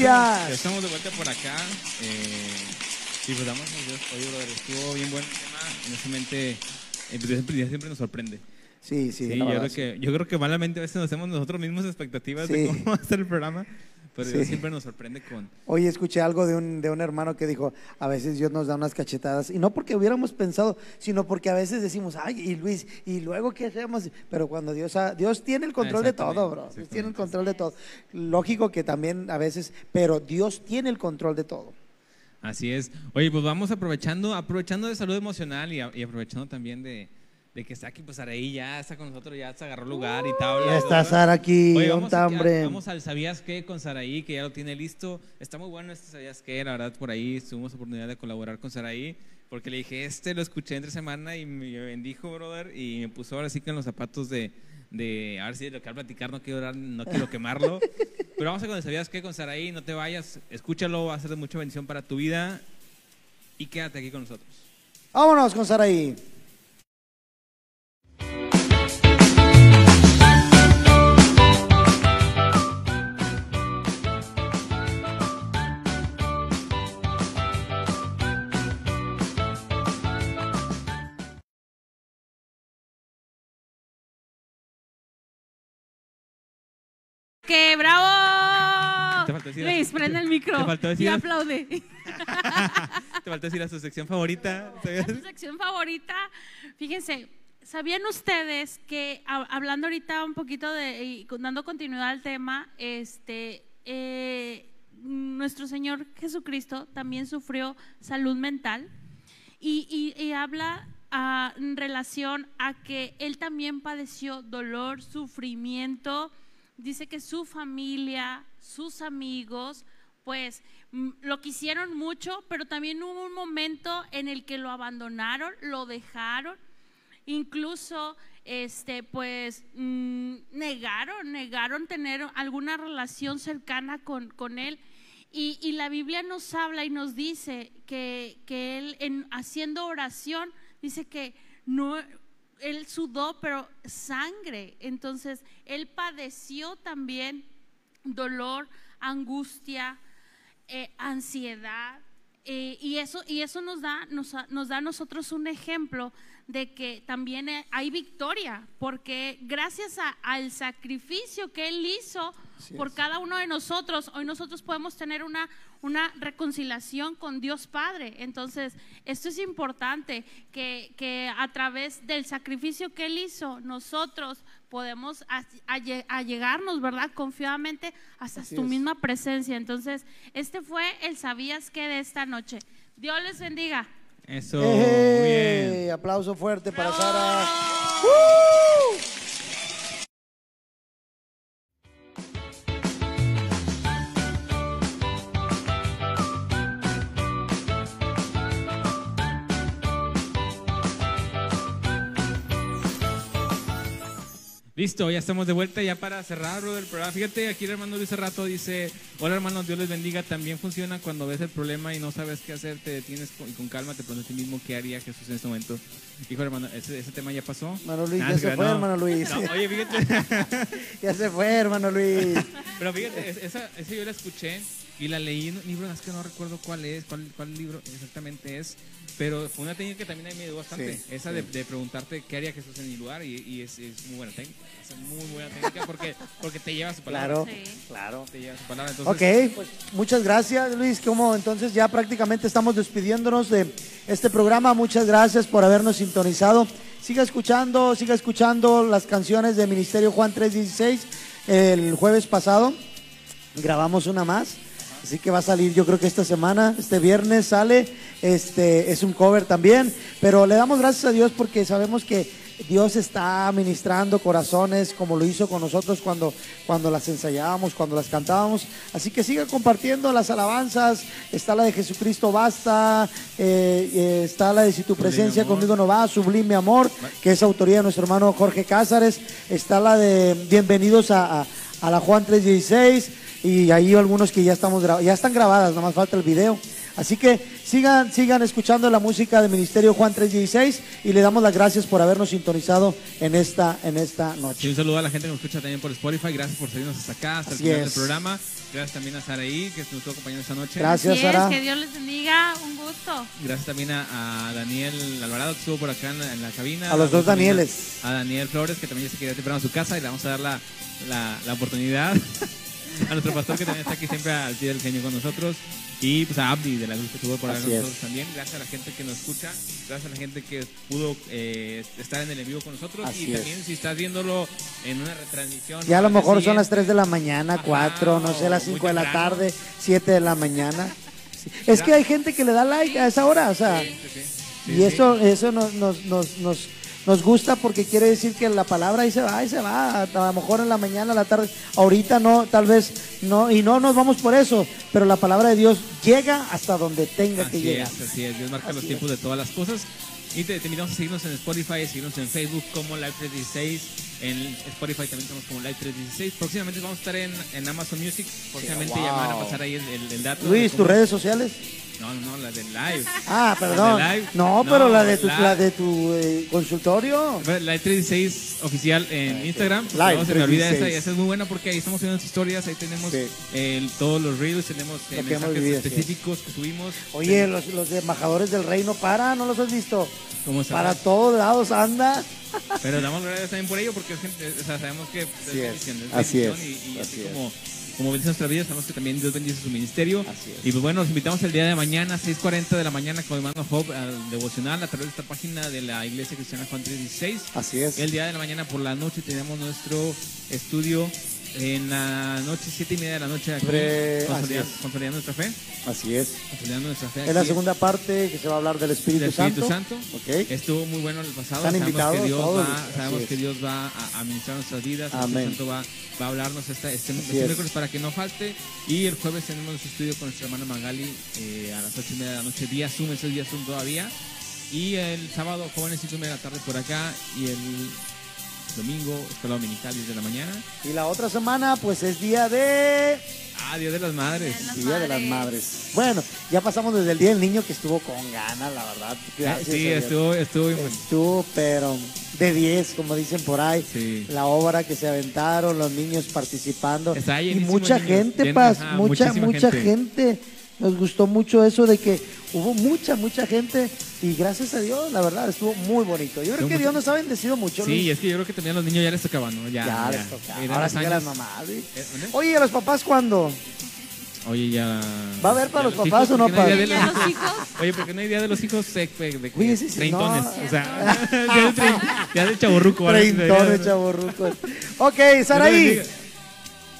Gracias. Estamos de vuelta por acá. Eh, y pues damos Dios. Oye, brother, estuvo bien buen tema. Honestamente, siempre, siempre nos sorprende. Sí, sí, Sí, yo, creo que, yo creo que malamente a veces nos hacemos nosotros mismos expectativas Sí. de cómo va a ser el programa. Pero Dios Sí. siempre nos sorprende con. Hoy escuché algo de un, de un hermano que dijo, a veces Dios nos da unas cachetadas, y no porque hubiéramos pensado, sino porque a veces decimos, ay, y Luis, ¿y luego qué hacemos? Pero cuando Dios, ha- Dios tiene el control de todo, bro, Dios tiene el control de todo. Lógico que también a veces, pero Dios tiene el control de todo. Así es. Oye, pues vamos aprovechando, aprovechando de salud emocional y, a- y aprovechando también de, de que está aquí, pues Araí ya está con nosotros, ya se agarró lugar y tabla. Ya está. Sara aquí, Oye, un vamos, aquí a- vamos al ¿Sabías qué? con Saraí, que ya lo tiene listo. Está muy bueno este ¿Sabías qué? La verdad, por ahí tuvimos oportunidad de colaborar con Saraí, porque le dije, este lo escuché entre semana y me bendijo, brother, y me puso ahora sí que en los zapatos de, de a ver si de lo que al platicar no quiero, dar- no quiero quemarlo. Pero vamos a con el ¿Sabías qué? con Saraí, no te vayas, escúchalo, va a ser de mucha bendición para tu vida y quédate aquí con nosotros. Vámonos con Saraí. ¡Qué bravo! Te faltó decir- Luis, prende el micro Te faltó decir- y aplaude. Te faltó decir a su sección favorita. su sección favorita. Fíjense, ¿sabían ustedes que hablando ahorita un poquito de y dando continuidad al tema, este eh, nuestro Señor Jesucristo también sufrió salud mental y, y- y habla ah, en relación a que él también padeció dolor, sufrimiento. Dice que su familia, sus amigos, pues mm, lo quisieron mucho, pero también hubo un momento en el que lo abandonaron, lo dejaron, incluso este pues mm, negaron, negaron tener alguna relación cercana con, con él. Y, y la Biblia nos habla y nos dice que, que él en, haciendo oración dice que no él sudó, pero sangre. Entonces, él padeció también dolor, angustia, eh, ansiedad. eh, y, eso, y eso nos da, nos, nos da a nosotros un ejemplo de que también eh, hay victoria, porque gracias a- al sacrificio que Él hizo Así por es. cada uno de nosotros, hoy nosotros podemos tener una, una reconciliación con Dios Padre. Entonces, esto es importante, que, que a través del sacrificio que Él hizo, nosotros podemos allegarnos, ¿verdad? Confiadamente hasta Así tu es. misma presencia. Entonces, este fue el sabías que de esta noche. Dios les bendiga. Eso, bien. Aplauso fuerte para ¡Bravo! Sara. Listo, ya estamos de vuelta ya para cerrar brother, el programa. Fíjate, aquí el hermano Luis rato dice, hola hermanos, Dios les bendiga. También funciona cuando ves el problema y no sabes qué hacer, te detienes con- y con calma te preguntas a ti mismo qué haría Jesús en este momento. Hijo hermano, ese, ese tema ya pasó. Hermano Luis, Nah, ya se fue, no. hermano Luis. No, oye, fíjate, Ya se fue, hermano Luis. pero fíjate, es- esa, esa yo la escuché y la leí en un libro, es que no recuerdo cuál es, cuál, cuál libro exactamente es, pero fue una técnica que también a mí me ayudó bastante. Sí, esa De, de preguntarte qué haría Jesús en mi lugar y, y es, es muy buena técnica. Es muy buena técnica porque, porque te lleva su palabra. Claro, Sí. claro. Te lleva su palabra. Entonces, Ok, pues muchas gracias Luis. Como entonces ya prácticamente estamos despidiéndonos de este programa. Muchas gracias por habernos sintonizado. Siga escuchando, siga escuchando las canciones de Ministerio Juan 316. El jueves pasado grabamos una más. Así que va a salir, yo creo que esta semana, este viernes sale, este es un cover también, pero le damos gracias a Dios porque sabemos que Dios está ministrando corazones como lo hizo con nosotros cuando, cuando las ensayábamos, cuando las cantábamos. Así que siga compartiendo las alabanzas. Está la de Jesucristo Basta, eh, eh, está la de Si tu presencia conmigo no va, Sublime Amor, que es autoría de nuestro hermano Jorge Cázares. Está la de Bienvenidos a, a- a la Juan 316 y ahí algunos que ya estamos ya están grabadas, nada más falta el video. Así que sigan, sigan escuchando la música del Ministerio Juan 316 y le damos las gracias por habernos sintonizado en esta, en esta noche. un saludo a la gente que nos escucha también por Spotify. Gracias por seguirnos hasta acá, hasta Así el final es. del programa. Gracias también a Saraí, que nos estuvo acompañando esta noche. Gracias, Así es, Sara. que Dios les bendiga, un gusto. Gracias también a, a Daniel Alvarado, que estuvo por acá en la, en la cabina. A los dos Danieles. A, a Daniel Flores, que también ya se quedó temprano a su casa y le vamos a dar la, la, la oportunidad. a nuestro pastor, que también está aquí siempre al pie del genio con nosotros. Y pues a Abdi de la luz que estuvo por acá con es. nosotros también. Gracias a la gente que nos escucha. Gracias a la gente que pudo eh, estar en el en vivo con nosotros. Así y es. también si estás viéndolo en una retransmisión. Ya a lo mejor son las siguiente, 3 de la mañana, Ajá, 4, no sé, las muy 5 de la temprano. tarde, 7 de la mañana. Sí. Es que hay gente que le da like a esa hora, o sea, Sí, sí, y eso, eso nos, nos, nos, nos, nos gusta porque quiere decir que la palabra ahí se va, ahí se va, a lo mejor en la mañana, a la tarde, ahorita no, tal vez no, y no nos vamos por eso, pero la palabra de Dios llega hasta donde tenga que llegar. es, así es. Dios marca los tiempos de todas las cosas. Y te, te invitamos a seguirnos en Spotify, a seguirnos en Facebook como Live 316. En Spotify también estamos como Live 316. Próximamente vamos a estar en, en Amazon Music. Próximamente ya me van a wow. pasar ahí el, el- el dato. de Luis, tus redes sociales. No, no, la del Live. Ah, perdón. ¿La de live? No, No, pero la de tu, la- la de tu eh, consultorio. Live 316 oficial en Instagram. porque Live no se me olvida esa, 316. esa es muy buena porque ahí estamos subiendo historias, ahí tenemos Sí. el- todos los reels, tenemos eh, mensajes vivido, sí. específicos que subimos. Oye, los, los embajadores del reino, para, ¿no los has visto? Para todos lados anda. Pero damos gracias también por ello, porque es o sea, sabemos que Así es, bendición, así bendición es, y, y así así es. como, como bendice nuestra vida, sabemos que también Dios bendice su ministerio. Así es. Y pues bueno, los invitamos el día de mañana, 6.40 de la mañana, con hermano Job, al devocional a través de esta página de la Iglesia Cristiana Juan 316. Así es. El día de la mañana por la noche tenemos nuestro estudio en la noche, siete y media de la noche, aquí, consolidando, nuestra fe. Así es. Consolidando nuestra fe. Es la segunda parte que se va a hablar del Espíritu, del Espíritu Santo. Estuvo muy bueno el pasado. Están sabemos invitados que Dios todos, va, sabemos es. que Dios va a administrar nuestras vidas. El Amén. Espíritu Santo va, va a hablarnos este, este es. miércoles para que no falte. Y el jueves tenemos nuestro estudio con nuestra hermana Magali eh, a las ocho y media de la noche. Vía Zoom, ese es vía Zoom todavía. Y el sábado, jóvenes, cinco y media de la tarde por acá. Y el domingo, escuela dominical, 10 de la mañana. Y la otra semana, pues es día de. Ah, Día de las Madres. Las Día de las madres. Bueno, ya pasamos desde el Día del Niño que estuvo con ganas, la verdad. Gracias sí, estuvo, estuvo, Estuvo, pero de 10, como dicen por ahí. Sí. La obra que se aventaron, los niños participando. Está y mucha niños. gente, Lleno, Paz, ajá, mucha, mucha gente. gente. Nos gustó mucho eso de que hubo mucha, mucha gente. Y gracias a Dios, la verdad, estuvo muy bonito. Yo creo que mucho- Dios nos ha bendecido mucho. Sí, Luis. es que yo creo que también a los niños ya les tocaba, ¿no? Ya, ya, les toca. Eran Ahora sí que las años. mamás. ¿sí? Eh. Oye, ¿y a los papás cuándo? Oye, ya. ¿Va a haber para ya los papás hijos? o no ¿Por qué hay para- ¿Ya los hijos? Oye, ¿por qué no hay día de los hijos de, de, de, Oye, sí, sí, treintones? no. O sea, día de, sí, Treintones, chavorrucos. Ok, Saraí.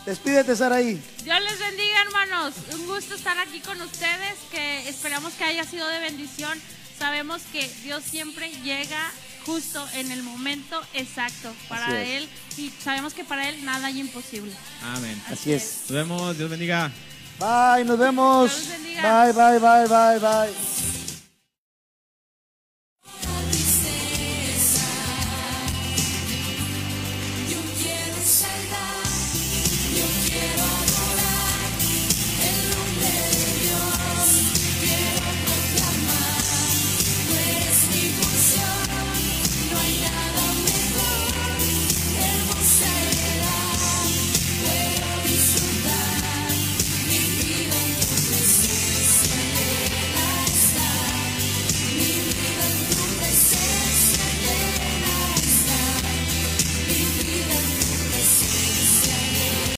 Despídete, Saraí. Dios les bendiga, hermanos. Un gusto estar aquí con ustedes, que esperamos que haya sido de bendición. Sabemos que Dios siempre llega justo en el momento exacto para es. Él y sabemos que para Él nada hay imposible. Amén. Así es. Nos vemos, Dios bendiga. Bye, nos vemos. Dios los bendiga. Bye, bye, bye, bye, bye.